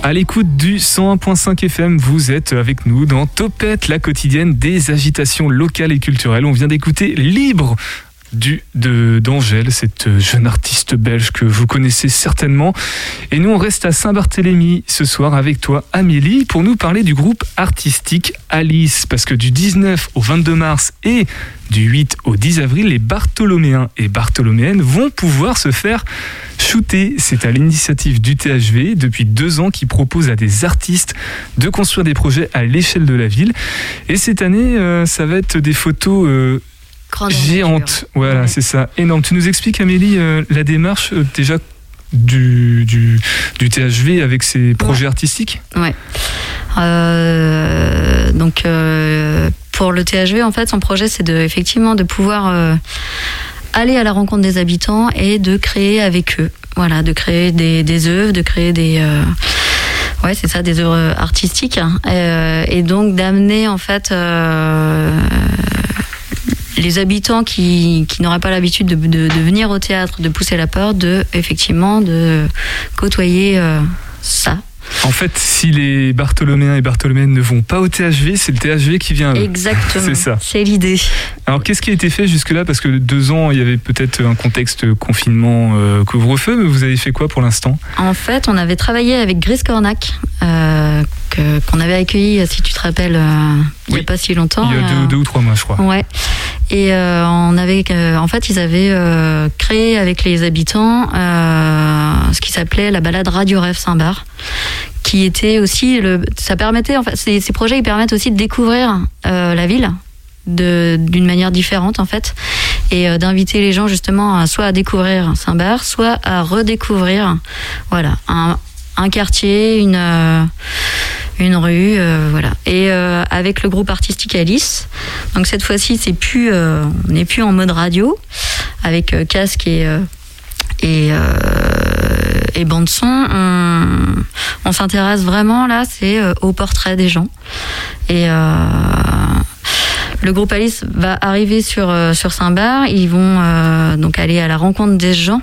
À
l'écoute du 101.5 FM, vous êtes avec nous dans Topette, la quotidienne des agitations locales et culturelles. On vient d'écouter Libre du de d'Angèle, cette jeune artiste belge que vous connaissez certainement. Et nous, on reste à Saint-Barthélemy ce soir avec toi, Amélie, pour nous parler du groupe artistique Alice. Parce que du 19 au 22 mars et du 8 au 10 avril, les Bartholoméens et Bartholoméennes vont pouvoir se faire shooter. C'est à l'initiative du THV depuis deux ans qui propose à des artistes de construire des projets à l'échelle de la ville. Et cette année, euh, ça va être des photos euh,
Nature.
Voilà,
Ouais.
c'est ça, énorme. Tu nous expliques, Amélie, euh, la démarche euh, déjà du, du, du THV avec ses projets artistiques
Ouais. Euh, donc pour le THV, en fait, son projet, c'est de effectivement de pouvoir aller à la rencontre des habitants et de créer avec eux. Voilà, de créer des, des œuvres, de créer des ouais, c'est ça, des œuvres artistiques, hein. Et donc d'amener en fait. Les habitants qui, qui n'auraient pas l'habitude de, de- de venir au théâtre, de pousser la porte, de effectivement de côtoyer euh, ça.
En fait, si les Bartholoméens et Bartholoméennes ne vont pas au THV, c'est le THV qui vient. à eux.
Exactement.
C'est ça.
C'est l'idée.
Alors, qu'est-ce qui a été fait jusque-là? Parce que deux ans, il y avait peut-être un contexte confinement, euh, couvre-feu, mais vous avez fait quoi pour l'instant?
En fait, on avait travaillé avec Gris Cornac, euh, qu'on avait accueilli, si tu te rappelles, euh, il n'y
Oui.
a pas si longtemps.
Il y a
euh,
deux, deux ou trois mois, je crois.
Ouais. Et euh, on avait, euh, en fait, ils avaient euh, créé avec les habitants euh, ce qui s'appelait la balade Radio Rêve Saint-Bar, qui était aussi le, ça permettait, en fait, ces, ces projets, ils permettent aussi de découvrir euh, la ville de d'une manière différente en fait et euh, d'inviter les gens justement à, soit à découvrir Saint-Bar soit à redécouvrir voilà un, un quartier une euh, une rue euh, voilà et euh, avec le groupe artistique Alice donc cette fois-ci c'est plus on n'est plus en mode radio avec casque et et, euh, bande son on, s'intéresse vraiment là c'est au portrait des gens et le groupe Alice va arriver sur, sur Saint-Bar. Ils vont donc aller à la rencontre des gens.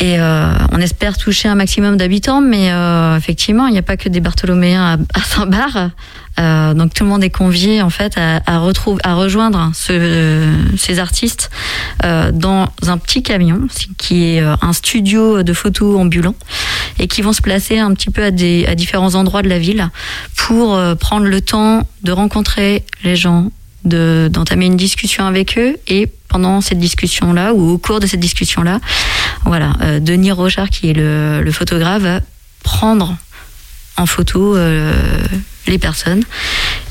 Et euh, on espère toucher un maximum d'habitants, mais euh, effectivement, il n'y a pas que des Bartholoméens à, à Saint-Bar. Euh, donc tout le monde est convié en fait à, à, à rejoindre ce- ces artistes dans un petit camion qui est un studio de photos ambulant et qui vont se placer un petit peu à, des, à différents endroits de la ville pour prendre le temps de rencontrer les gens, de- d'entamer une discussion avec eux et pendant cette discussion-là ou au cours de cette discussion-là, voilà, euh, Denis Rochard, qui est le, photographe, va prendre en photo euh, les personnes.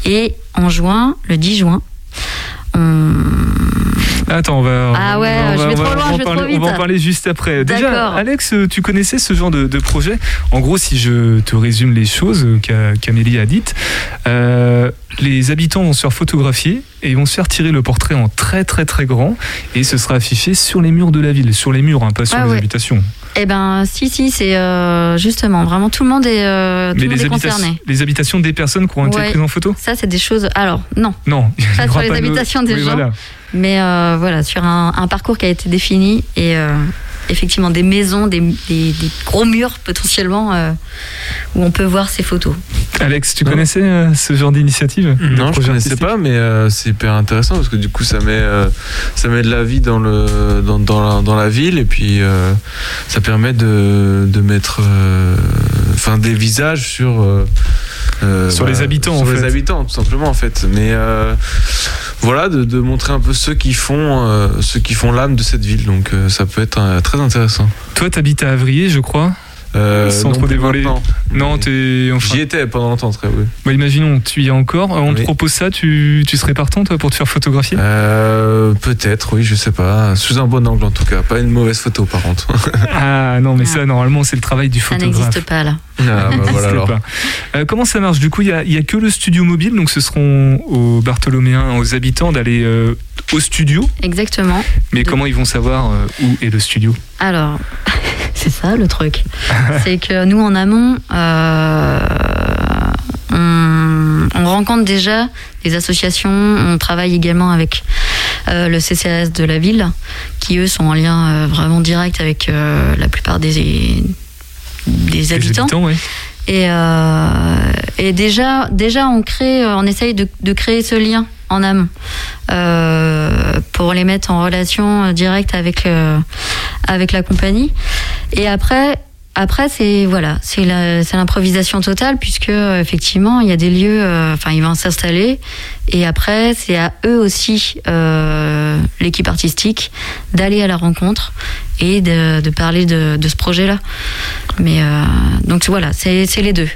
Et en juin, le 10 juin, on...
Attends, on va.
Ah ouais,
on
je
va-
vais
on
trop
va-
loin,
on va
je vais
parler-
trop vite.
On va en parler juste après. Déjà. Alex, tu connaissais ce genre de, de projet? En gros, si je te résume les choses euh, qu'a- qu'Amélie a dites, euh, les habitants vont se faire photographier et ils vont se faire tirer le portrait en très très très grand et ce sera affiché sur les murs de la ville, sur les murs, hein, pas sur
Ah
les
ouais.
habitations.
Eh ben, si, si, c'est euh, justement, vraiment, tout le monde est, euh, tout
Mais
le monde
les,
est concerné.
les habitations des personnes qui ont été
Ouais.
prises en photo?
Ça, c'est des choses. Alors, non.
Non.
Pas sur les habitations des
Oui,
gens.
voilà.
Mais euh, voilà, sur un, un parcours qui a été défini et euh, effectivement des maisons, des, des- des gros murs potentiellement euh, où on peut voir ces photos.
Alex, tu connaissais euh, ce genre d'initiative
Non, je
projet
connaissais pas, mais euh, c'est hyper intéressant parce que du coup, ça met, euh, ça met de la vie dans, le, dans, dans, la, dans la ville et puis euh, ça permet de, de mettre euh, enfin, des visages sur. euh, euh,
Sur les habitants,
sur
en
les
fait.
habitants tout simplement en fait mais euh, voilà de, de montrer un peu ceux qui font euh, ceux qui font l'âme de cette ville donc euh, ça peut être euh, très intéressant
Toi, t'habites à Avrier, je crois
euh,
Sans
non
trop dévoiler. Non, t'es. Enfin,
j'y étais pendant longtemps très oui
bah, imaginons, tu y es encore. On te propose ça, tu, tu serais partant, toi, pour te faire photographier?
Euh, peut-être oui je sais pas sous un bon angle en tout cas pas une mauvaise photo par contre
Ah non, mais ça, normalement, c'est le travail du
Ça
photographe.
n'existe pas là.
Ah, bah,
Ça
voilà
n'existe
alors.
pas. Euh, comment ça marche? Du coup, il n'y a, il y a que le studio mobile, donc ce seront aux Bartholoméens, aux habitants d'aller euh, au studio.
Exactement.
Mais comment ils vont savoir euh, où est le studio?
Alors, c'est ça le truc. c'est que nous, en amont, euh, on, on rencontre déjà des associations. On travaille également avec euh, le CCAS de la ville, qui eux sont en lien euh, vraiment direct avec euh, la plupart des, des habitants.
habitants, ouais.
Et, euh, et déjà, déjà, on crée, euh, on essaye de, de créer ce lien en amont euh, pour les mettre en relation euh, directe avec euh, avec la compagnie. Et après, après c'est voilà, c'est la- c'est l'improvisation totale puisque euh, effectivement il y a des lieux, euh, enfin ils vont s'installer et après c'est à eux aussi euh, l'équipe artistique d'aller à la rencontre et de, de parler de, de ce projet-là. Mais euh, donc voilà, c'est les deux.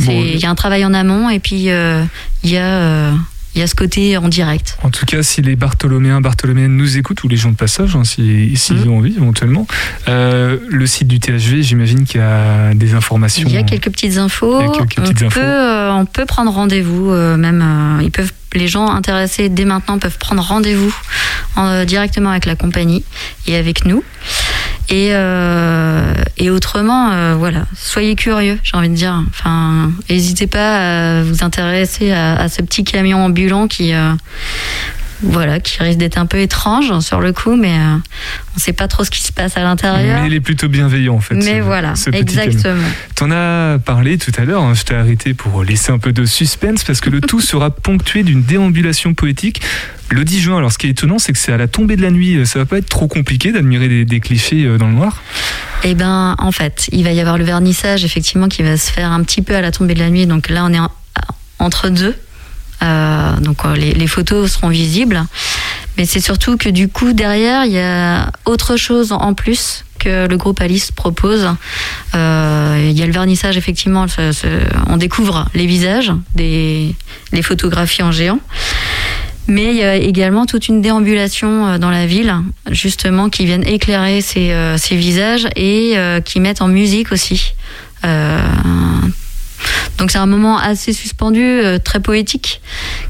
Bon,
Il y a un travail en amont et puis euh, il y a euh, il y a ce côté en direct.
En tout cas, si les Bartholoméens, Bartholoméennes nous écoutent, ou les gens de passage, hein, si- s'ils
Mhm.
ont envie éventuellement, euh, le site du THV, j'imagine qu'il y a des informations.
Il y a quelques petites infos.
Quelques petites
on,
infos.
Peut, euh, on peut prendre rendez-vous, euh, même ils peuvent, les gens intéressés dès maintenant peuvent prendre rendez-vous directement avec la compagnie et avec nous. Et, euh, et autrement, euh, voilà, soyez curieux, j'ai envie de dire. Enfin, n'hésitez pas à vous intéresser à, ce petit camion ambulant qui, euh, voilà, qui risque d'être un peu étrange sur le coup, mais euh, on ne sait pas trop ce qui se passe à l'intérieur.
Mais il est plutôt bienveillant en fait.
Mais
ce-
voilà,
ce
exactement.
T'en as parlé tout à l'heure, hein, je t'ai arrêté pour laisser un peu de suspense parce que le tout sera ponctué d'une déambulation poétique le 10 juin. Alors ce qui est étonnant, c'est que c'est à la tombée de la nuit. Ça va pas être trop compliqué d'admirer des, des clichés euh, dans le noir.
Eh ben, en fait, il va y avoir le vernissage, effectivement, qui va se faire un petit peu à la tombée de la nuit. Donc là, on est en- entre deux. Euh, donc euh, les, les photos seront visibles. Mais c'est surtout que du coup, derrière, il y a autre chose en plus que le groupe Alice propose. Euh, il y a le vernissage, effectivement, on découvre les visages, des, les photographies en géant. Mais il y a également toute une déambulation dans la ville, justement, qui viennent éclairer ces, visages et qui mettent en musique aussi. Donc c'est un moment assez suspendu, euh, très poétique,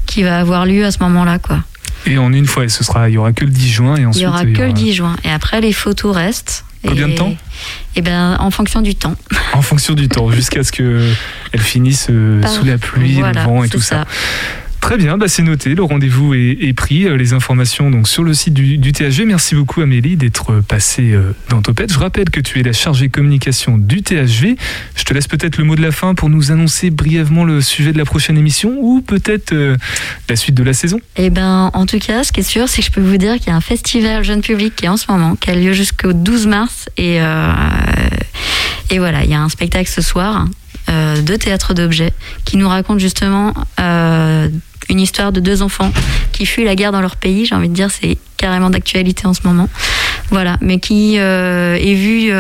qui va avoir lieu à ce moment-là, quoi.
Et en une fois, et ce sera, il y aura que le 10 juin et
Il
ensuite
y aura que le 10 juin. Et après, les photos restent.
Combien
et,
de temps?
Eh ben, en fonction du temps.
en fonction du temps, jusqu'à ce que elle finisse euh,
Par-
sous la pluie,
voilà,
le vent et tout ça. Très bien, bah c'est noté, le rendez-vous est, pris, euh, les informations donc sur le site du, du THG. Merci beaucoup Amélie d'être passée euh, dans Topette. Je rappelle que tu es la chargée communication du THV. Je te laisse peut-être le mot de la fin pour nous annoncer brièvement le sujet de la prochaine émission ou peut-être euh, la suite de la saison.
Eh ben, en tout cas, ce qui est sûr, c'est que je peux vous dire qu'il y a un festival jeune public qui est en ce moment, qui a lieu jusqu'au 12 mars. Et, et voilà, il y a un spectacle ce soir euh, de théâtre d'objets qui nous raconte justement euh, une histoire de deux enfants qui fuient la guerre dans leur pays. J'ai envie de dire, c'est carrément d'actualité en ce moment. Voilà, mais qui euh, est vu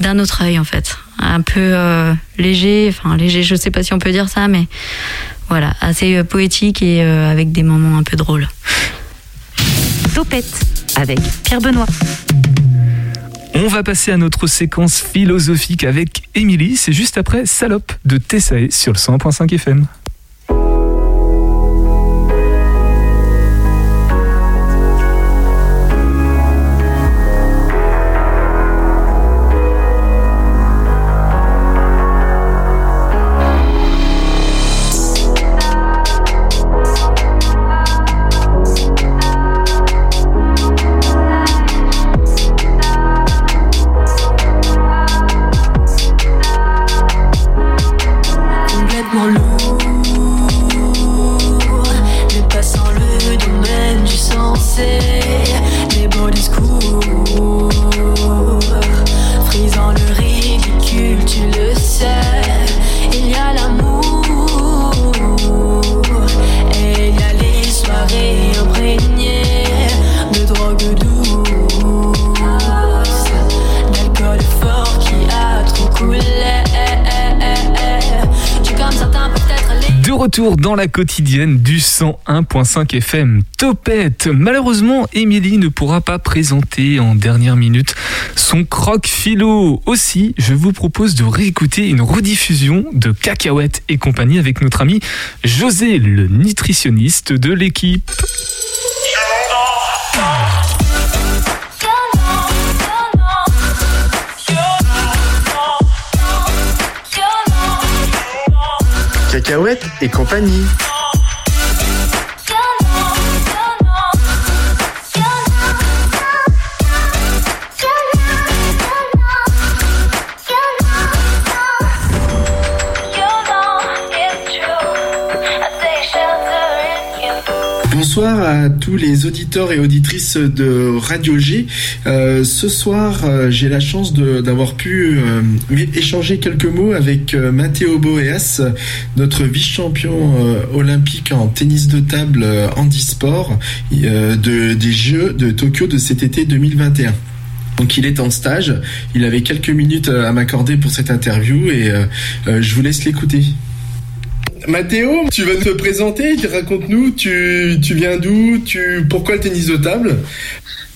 d'un autre œil en fait, un peu léger. Enfin léger, je sais pas si on peut dire ça, mais voilà, assez poétique et avec des moments un peu drôles.
Topette avec Pierre Benoît.
On va passer à notre séquence philosophique avec Émilie. C'est juste après Salope de Tessae sur le 101.5 FM. Dans la quotidienne du 101.5 FM Topette. Malheureusement, Émilie ne pourra pas présenter en dernière minute son croque philo. Aussi, je vous propose de réécouter une rediffusion de Cacahuètes et compagnie avec notre ami José, le nutritionniste de l'équipe.
Cacahuètes et compagnie.
Bonsoir à tous les auditeurs et auditrices de Radio G. Euh, ce soir, euh, j'ai la chance d'avoir pu euh, échanger quelques mots avec Matteo Boeas, notre vice-champion olympique en tennis de table handisport de, des Jeux de Tokyo de cet été 2021. Donc il est en stage, il avait quelques minutes à m'accorder pour cette interview et je vous laisse l'écouter. Mathéo, tu vas te présenter, raconte-nous, tu, tu viens d'où, tu, pourquoi le tennis de table?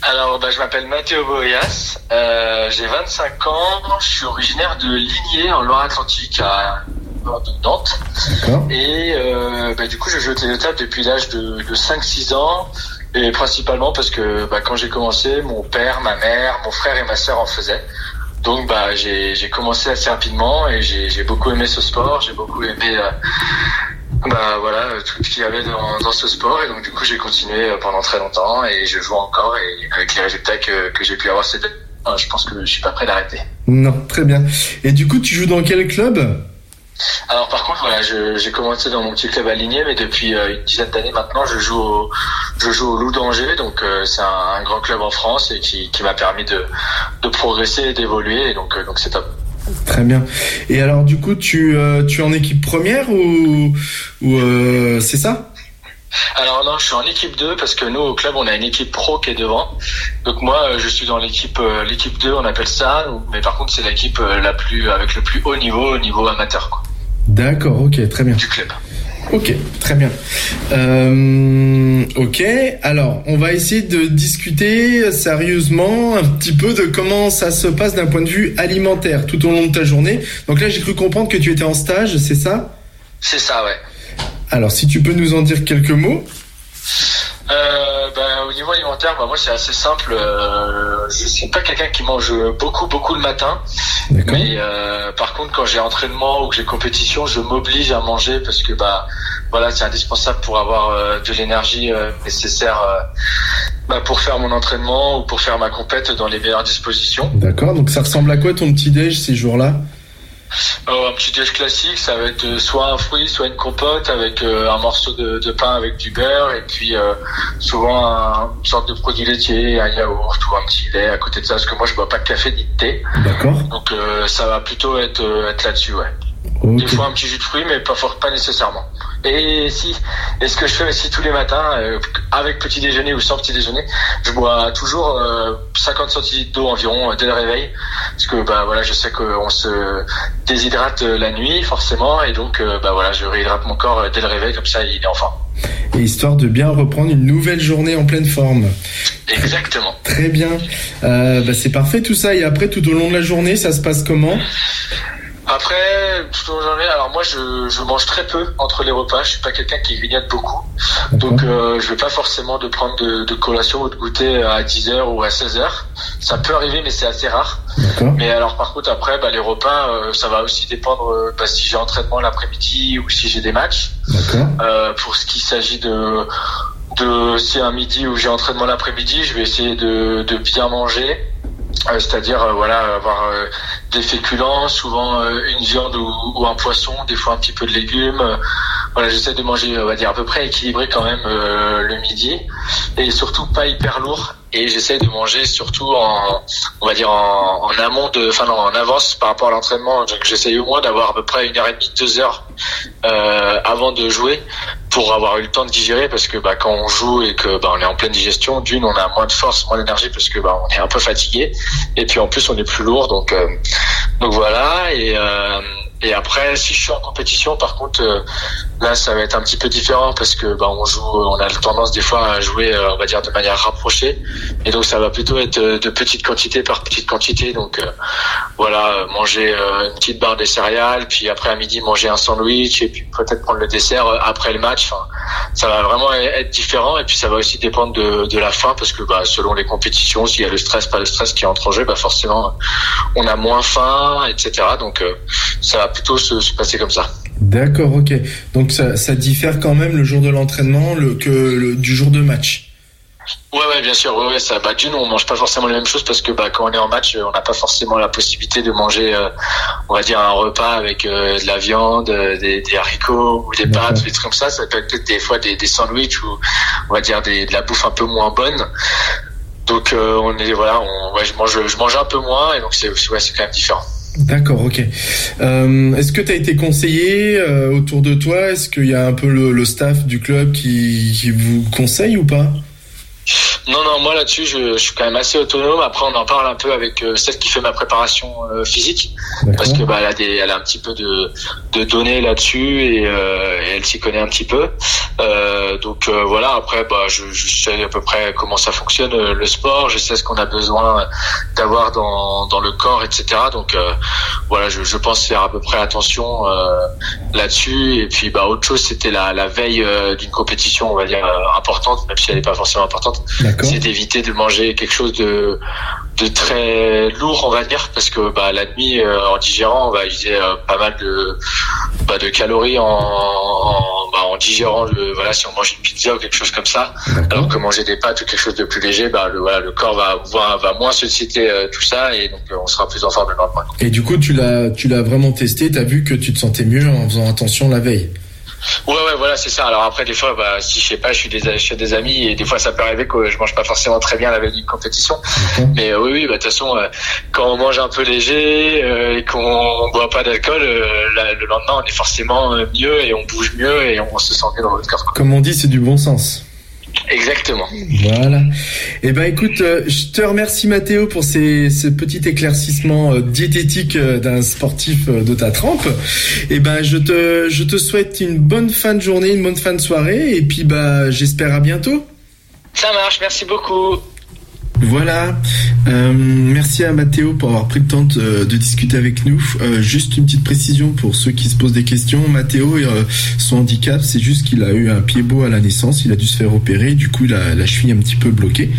Alors, bah, je m'appelle Mathéo Boyas, euh, j'ai 25 ans, je suis originaire de Ligné en Loire-Atlantique, à Nantes. Et euh, bah, du coup, je joue au tennis de table depuis l'âge de, de 5-6 ans, et principalement parce que bah, quand j'ai commencé, mon père, ma mère, mon frère et ma sœur en faisaient. Donc bah j'ai commencé assez rapidement et j'ai j'ai beaucoup aimé ce sport, j'ai beaucoup aimé euh, bah voilà tout ce qu'il y avait dans, dans ce sport et donc du coup j'ai continué euh, pendant très longtemps et je joue encore et avec les résultats que, que j'ai pu avoir euh, je pense que je suis pas prêt d'arrêter.
Non, très bien. Et du coup, tu joues dans quel club?
Alors par contre voilà je- j'ai commencé dans mon petit club aligné mais depuis euh, une dizaine d'années maintenant je joue au, je joue au Loup d'Angers donc euh, c'est un, un grand club en France et qui, qui m'a permis de, de progresser et d'évoluer et donc euh, donc c'est top.
Très bien. Et alors, du coup, tu, euh, tu es en équipe première ou, ou euh, c'est ça?
Alors non, je suis en équipe 2 parce que nous au club on a une équipe pro qui est devant. Donc moi euh, je suis dans l'équipe euh, l'équipe 2, on appelle ça, mais par contre c'est l'équipe la plus avec le plus haut niveau, au niveau amateur quoi,
D'accord, ok, très bien.
du club.
Ok, très bien. Euh, ok, alors on va essayer de discuter sérieusement un petit peu de comment ça se passe d'un point de vue alimentaire tout au long de ta journée. Donc là, j'ai cru comprendre que tu étais en stage, c'est ça?
C'est ça ouais.
Alors, si tu peux nous en dire quelques mots.
Euh, ben, au niveau alimentaire, ben, moi c'est assez simple. Euh, je suis pas quelqu'un qui mange beaucoup beaucoup le matin, mais euh, par contre quand j'ai entraînement ou que j'ai compétition, je m'oblige à manger parce que bah voilà c'est indispensable pour avoir euh, de l'énergie euh, nécessaire euh, bah, pour faire mon entraînement ou pour faire ma compète dans les meilleures dispositions.
D'accord, donc ça ressemble à quoi ton petit déj ces jours-là?
Euh, un petit déj classique, ça va être euh, soit un fruit, soit une compote avec euh, un morceau de, de pain avec du beurre et puis euh, souvent un- une sorte de produit laitier, un yaourt ou un petit lait à côté de ça parce que moi je bois pas de café ni de thé.
D'accord.
Donc ça va plutôt être, être là-dessus, ouais. Des fois un petit jus de fruits, mais pas nécessairement. Et si, et ce que je fais aussi tous les matins, euh, avec petit déjeuner ou sans petit déjeuner, je bois toujours euh, 50 centilitres d'eau environ euh, dès le réveil, parce que bah voilà, je sais qu'on se déshydrate euh, la nuit forcément, et donc euh, bah voilà, je réhydrate mon corps euh, dès le réveil, comme ça il est en forme.
Et histoire de bien reprendre une nouvelle journée en pleine forme.
Exactement.
Très bien. Euh, bah, c'est parfait tout ça. Et après, tout au long de la journée, ça se passe comment?
Après, tout la journée, alors moi je, je mange très peu entre les repas, je suis pas quelqu'un qui grignote beaucoup. Donc euh, je vais pas forcément de prendre de, de collation ou de goûter à 10h ou à 16h. Ça peut arriver mais c'est assez rare. Mais alors par contre après bah, les repas euh, ça va aussi dépendre euh, bah, si j'ai entraînement l'après-midi ou si j'ai des matchs. Euh, pour ce qui s'agit de de si un midi où j'ai entraînement l'après-midi, je vais essayer de, de bien manger. Euh, c'est-à-dire euh, voilà avoir euh, des féculents, souvent une viande ou, ou un poisson, des fois un petit peu de légumes. Voilà, j'essaie de manger, on va dire à peu près équilibré quand même le midi et surtout pas hyper lourd. Et j'essaie de manger surtout en, on va dire en, en amont de, enfin non, en avance par rapport à l'entraînement. J'essaie au moins d'avoir à peu près une heure et demie, deux heures euh, avant de jouer pour avoir eu le temps de digérer parce que bah, quand on joue et que bah, on est en pleine digestion, d'une on a moins de force, moins d'énergie parce que bah, on est un peu fatigué. Et puis en plus on est plus lourd. Donc euh, donc voilà. Et euh, et après si je suis en compétition par contre euh, là ça va être un petit peu différent parce que bah, on joue on a tendance des fois à jouer euh, on va dire de manière rapprochée. Et donc ça va plutôt être euh, de petites quantités par petite quantité donc voilà manger une petite barre de céréales puis après à midi manger un sandwich et puis peut-être prendre le dessert après le match. Ça va vraiment être différent et puis ça va aussi dépendre de, la faim parce que bah, selon les compétitions s'il y a le stress pas le stress qui entre en jeu bah forcément on a moins faim etc donc ça va plutôt se, se passer comme ça
D'accord, ok. Donc ça, ça diffère quand même le jour de l'entraînement le, que le, du jour de match.
Ouais, ouais, bien sûr. Ouais, ouais, ça, bah, d'une, on mange pas forcément les mêmes choses parce que bah, quand on est en match, euh, on n'a pas forcément la possibilité de manger, euh, on va dire, un repas avec euh, de la viande, des, des haricots ou des pâtes, des trucs comme ça. Ça peut être des fois des, des sandwichs ou, on va dire, des, de la bouffe un peu moins bonne. Donc, euh, on est, voilà, on, ouais, je mange, je mange un peu moins et donc c'est, ouais, c'est quand même différent.
D'accord, ok. Euh, Est-ce que tu as été conseillé euh, autour de toi? Est-ce qu'il y a un peu le, le staff du club qui, qui vous conseille ou pas?
Non, non, moi là-dessus, je, je suis quand même assez autonome. Après, on en parle un peu avec euh, celle qui fait ma préparation euh, physique, parce que bah, elle a des, elle a un petit peu de, de données là-dessus et, euh, et elle s'y connaît un petit peu. Donc voilà. Après, bah, je, je sais à peu près comment ça fonctionne le sport. Je sais ce qu'on a besoin d'avoir dans, dans le corps, etc. Donc voilà, je, je pense faire à peu près attention là-dessus. Et puis, bah, autre chose, c'était la, la veille d'une compétition, on va dire importante, même si elle n'est pas forcément importante c'est d'éviter de manger quelque chose de de très lourd on va dire parce que bah la nuit euh, en digérant on va utiliser euh, pas mal de bah, de calories en en, bah, en digérant le voilà si on mange une pizza ou quelque chose comme ça. Alors que manger des pâtes ou quelque chose de plus léger bah le voilà le corps va va, va moins solliciter euh, tout ça et donc euh, on sera plus en forme le lendemain.
Et du coup, tu l'as tu l'as vraiment testé, tu as vu que tu te sentais mieux en faisant attention la veille?
Ouais, ouais, voilà, c'est ça. Alors après, des fois, bah, si je sais pas, je suis des, chez des amis et des fois, ça peut arriver que je mange pas forcément très bien la veille d'une compétition. Mais euh, oui, oui, bah, de toute façon, euh, quand on mange un peu léger euh, et qu'on boit pas d'alcool, euh, le lendemain, on est forcément mieux et on bouge mieux et on se sent mieux dans notre corps.
Comme on dit, c'est du bon sens.
Exactement.
Voilà. Eh ben écoute, euh, je te remercie Mathéo pour ces, ce petit éclaircissement euh, diététique euh, d'un sportif de ta trempe. Eh ben je te, je te souhaite une bonne fin de journée, une bonne fin de soirée, et puis bah j'espère à bientôt.
Ça marche, merci beaucoup.
Voilà. Euh, merci à Mathéo pour avoir pris le temps de, discuter avec nous. Euh, juste une petite précision pour ceux qui se posent des questions. Mathéo, euh, son handicap, c'est juste qu'il a eu un pied beau à la naissance. Il a dû se faire opérer. Du coup, il a la cheville un petit peu bloquée.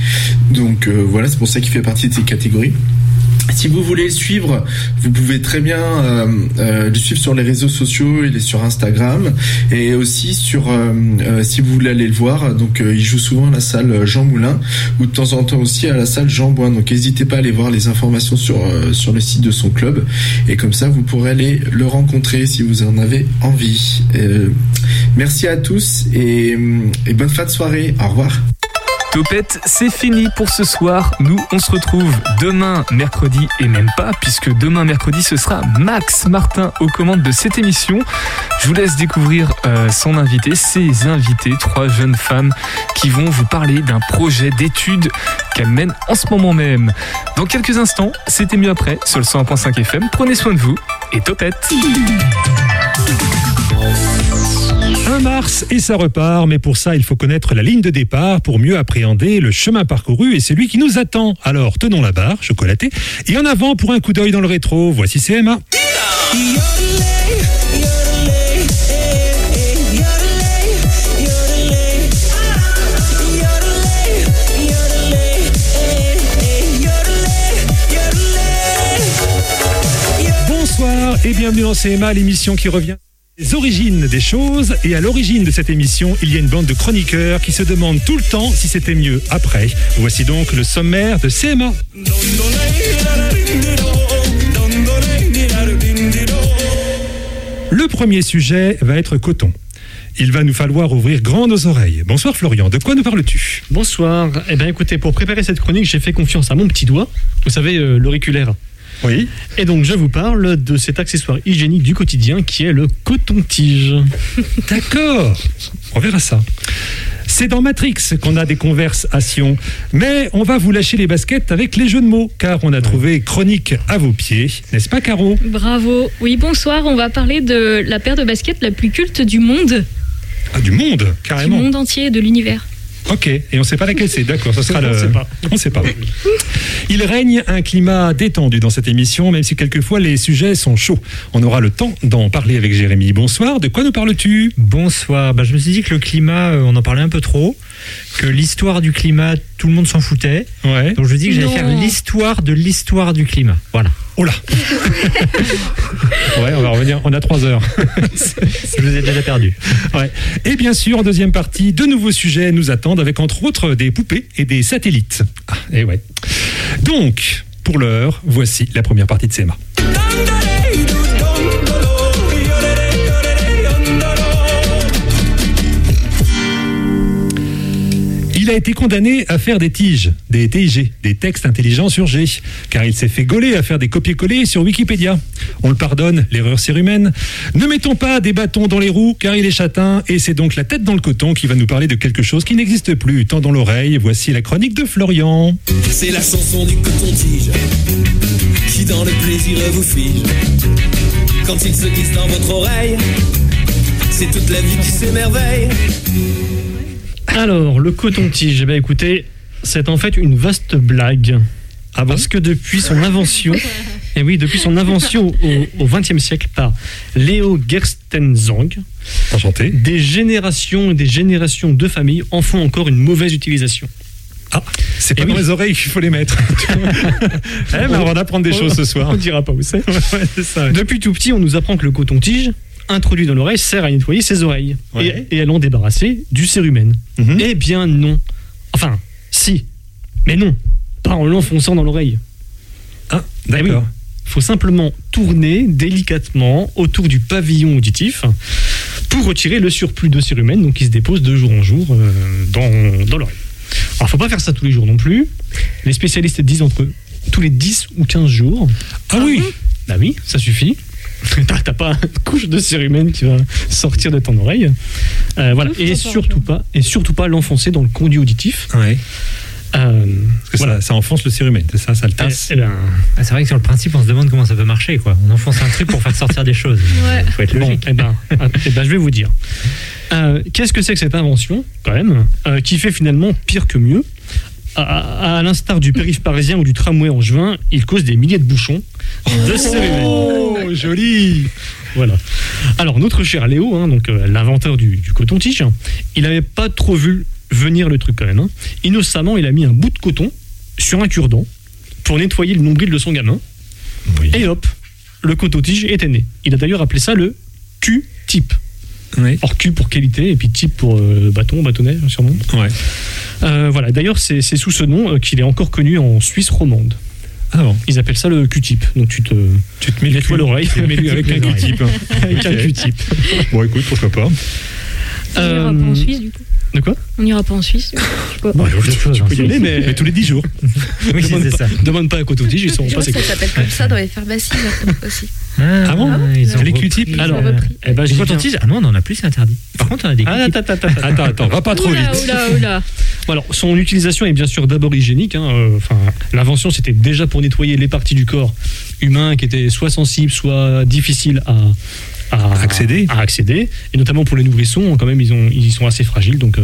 Donc euh, voilà, c'est pour ça qu'il fait partie de ces catégories. Si vous voulez le suivre, vous pouvez très bien euh, euh, le suivre sur les réseaux sociaux, il est sur Instagram et aussi sur euh, si vous voulez aller le voir, donc il joue souvent à la salle Jean Moulin ou de temps en temps aussi à la salle Jean Boin. Donc n'hésitez pas à aller voir les informations sur sur le site de son club et comme ça vous pourrez aller le rencontrer si vous en avez envie. Merci à tous et, et bonne fin de soirée. Au revoir.
Topette, c'est fini pour ce soir. Nous, on se retrouve demain, mercredi, et même pas, puisque demain, mercredi, ce sera Max Martin aux commandes de cette émission. Je vous laisse découvrir euh, son invité, ses invités, trois jeunes femmes qui vont vous parler d'un projet d'études qu'elles mènent en ce moment même. Dans quelques instants, c'était mieux après, sur le 101.5 FM. Prenez soin de vous et Topette.
1 mars et ça repart, mais pour ça, il faut connaître la ligne de départ pour mieux appréhender le chemin parcouru et celui qui nous attend. Alors, tenons la barre, chocolaté, et en avant pour un coup d'œil dans le rétro. Voici CMA. Bonsoir et bienvenue dans CMA, l'émission qui revient les origines des choses. Et à l'origine de cette émission, il y a une bande de chroniqueurs qui se demandent tout le temps si c'était mieux après. Voici donc le sommaire de CMA. Le premier sujet va être coton. Il va nous falloir ouvrir grand nos oreilles. Bonsoir Florian, de quoi nous parles-tu?
Bonsoir. Eh bien écoutez, pour préparer cette chronique, j'ai fait confiance à mon petit doigt. Vous savez, euh, l'auriculaire.
Oui.
Et donc je vous parle de cet accessoire hygiénique du quotidien qui est le coton-tige.
D'accord, on verra ça. C'est dans Matrix qu'on a des conversations, mais on va vous lâcher les baskets avec les jeux de mots, car on a trouvé chronique à vos pieds, n'est-ce pas Caro?
Bravo. Oui, bonsoir. On va parler de la paire de baskets la plus culte du monde.
Ah, du monde, carrément.
Du monde entier, de l'univers.
Ok, et on ne sait pas laquelle c'est, d'accord, ce sera
On
le...
sait pas.
On sait pas. Il règne un climat détendu dans cette émission, même si quelquefois les sujets sont chauds. On aura le temps d'en parler avec Jérémy. Bonsoir, de quoi nous parles-tu?
Bonsoir. Bah, je me suis dit que le climat, euh, on en parlait un peu trop, que l'histoire du climat, tout le monde s'en foutait.
Ouais.
Donc je me dis que j'allais faire l'histoire de l'histoire du climat. Voilà.
Oh là Ouais, on va revenir, on a trois heures.
Je vous ai déjà perdu.
Ouais. Et bien sûr, en deuxième partie, de nouveaux sujets nous attendent avec entre autres des poupées et des satellites. Ah, et ouais. Donc, pour l'heure, voici la première partie de CMA. Il a été condamné à faire des tiges, des TIG, des textes intelligents sur G, car il s'est fait gauler à faire des copier-coller sur Wikipédia. On le pardonne, l'erreur humaine. Ne mettons pas des bâtons dans les roues, car il est châtain, et c'est donc la tête dans le coton qui va nous parler de quelque chose qui n'existe plus. Tendons l'oreille, voici la chronique de Florian.
C'est la chanson du coton-tige qui dans le plaisir vous fige. Quand il se glisse dans votre oreille, c'est toute la vie qui s'émerveille.
Alors, le coton-tige, eh bien, écoutez, c'est en fait une vaste blague.
Ah
Parce que depuis son invention, et oui, depuis son invention au XXe siècle par Léo Gerstenzang,
Enchanté.
des générations et des générations de familles en font encore une mauvaise utilisation.
Ah, c'est pas
Eh
dans les oreilles qu'il faut les mettre. eh, mais on va en apprendre des choses ce soir.
On dira pas où c'est.
Ouais.
Depuis tout petit, on nous apprend que le coton-tige, introduit dans l'oreille, sert à nettoyer ses oreilles
Ouais.
et, et à l'en débarrasser du cérumen.
Mhm.
Eh bien non. Enfin, si. Mais non. Pas en l'enfonçant dans l'oreille.
Ah,
Eh oui.
d'accord.
faut simplement tourner délicatement autour du pavillon auditif pour retirer le surplus de cérumen donc qui se dépose de jour en jour euh, dans, dans l'oreille. Alors, faut pas faire ça tous les jours non plus. Les spécialistes disent entre tous les 10 ou 15 jours.
Ah oui
Bah oui, ça suffit. T'as pas une couche de cérumen qui va sortir de ton oreille. Euh, voilà. Et surtout pas, et surtout pas l'enfoncer dans le conduit auditif.
Ouais.
Euh,
Parce que ça, ça enfonce le cérumen, c'est ça, ça le tasse.
eh ben,
Ah, c'est vrai que sur le principe, on se demande comment ça peut marcher. Quoi. On enfonce un truc pour faire sortir des choses.
Ouais.
faut être
Bon,
logique.
eh ben, ah, eh ben, je vais vous dire. Euh, Qu'est-ce que c'est que cette invention, quand même, euh, qui fait finalement pire que mieux? À, à- à l'instar du périph' parisien ou du tramway en juin, il cause des milliers de bouchons de.
Oh, joli
Voilà. Alors, notre cher Léo, hein, donc euh, l'inventeur du, du coton-tige, il n'avait pas trop vu venir le truc quand même. hein. Innocemment, il a mis un bout de coton sur un cure-dent pour nettoyer le nombril de son gamin.
Oui.
Et hop, le coton-tige était né. Il a d'ailleurs appelé ça le Q-type.
Oui.
Or Q pour qualité et puis type pour euh, bâton, bâtonnet sûrement.
Ouais.
Euh, voilà. D'ailleurs, c'est c'est sous ce nom euh, qu'il est encore connu en Suisse romande.
Ah bon
Ils appellent ça le Q-type. Donc tu te
Tu te mets le
nettoies
cul-
l'oreille
avec un
les.
Q-tip.
avec un. Q-type.
Bon, écoute, pourquoi pas.
On ira pas en Suisse, du coup.
De quoi?
On n'ira pas en Suisse. Je sais pas.
Bon, je, je peux y aller, mais,
Mais tous les 10 jours.
oui,
c'est
pas,
ça.
Demande pas à Coton-Tige, ils sauront
Je
pas c'est
ça
quoi.
s'appelle comme ça dans les pharmacies aussi.
Ah, bon
ils ont
Les
repris.
Q-tips
Alors,
euh,
eh ben,
les
j'ai
cotons-tiges Ah non, on en a plus, c'est interdit. Par contre, on a des
Ah,
Q-tips.
attends, attends, attends.
Attends, attends, va pas trop
Oula,
vite.
oula, oula.
Bon, alors, son utilisation est bien sûr d'abord hygiénique. hein, euh, Enfin, l'invention, c'était déjà pour nettoyer les parties du corps humain qui étaient soit sensibles, soit difficiles à, à
Accéder.
à accéder. Et notamment pour les nourrissons, quand même, ils, ont, ils sont assez fragiles. Donc, euh,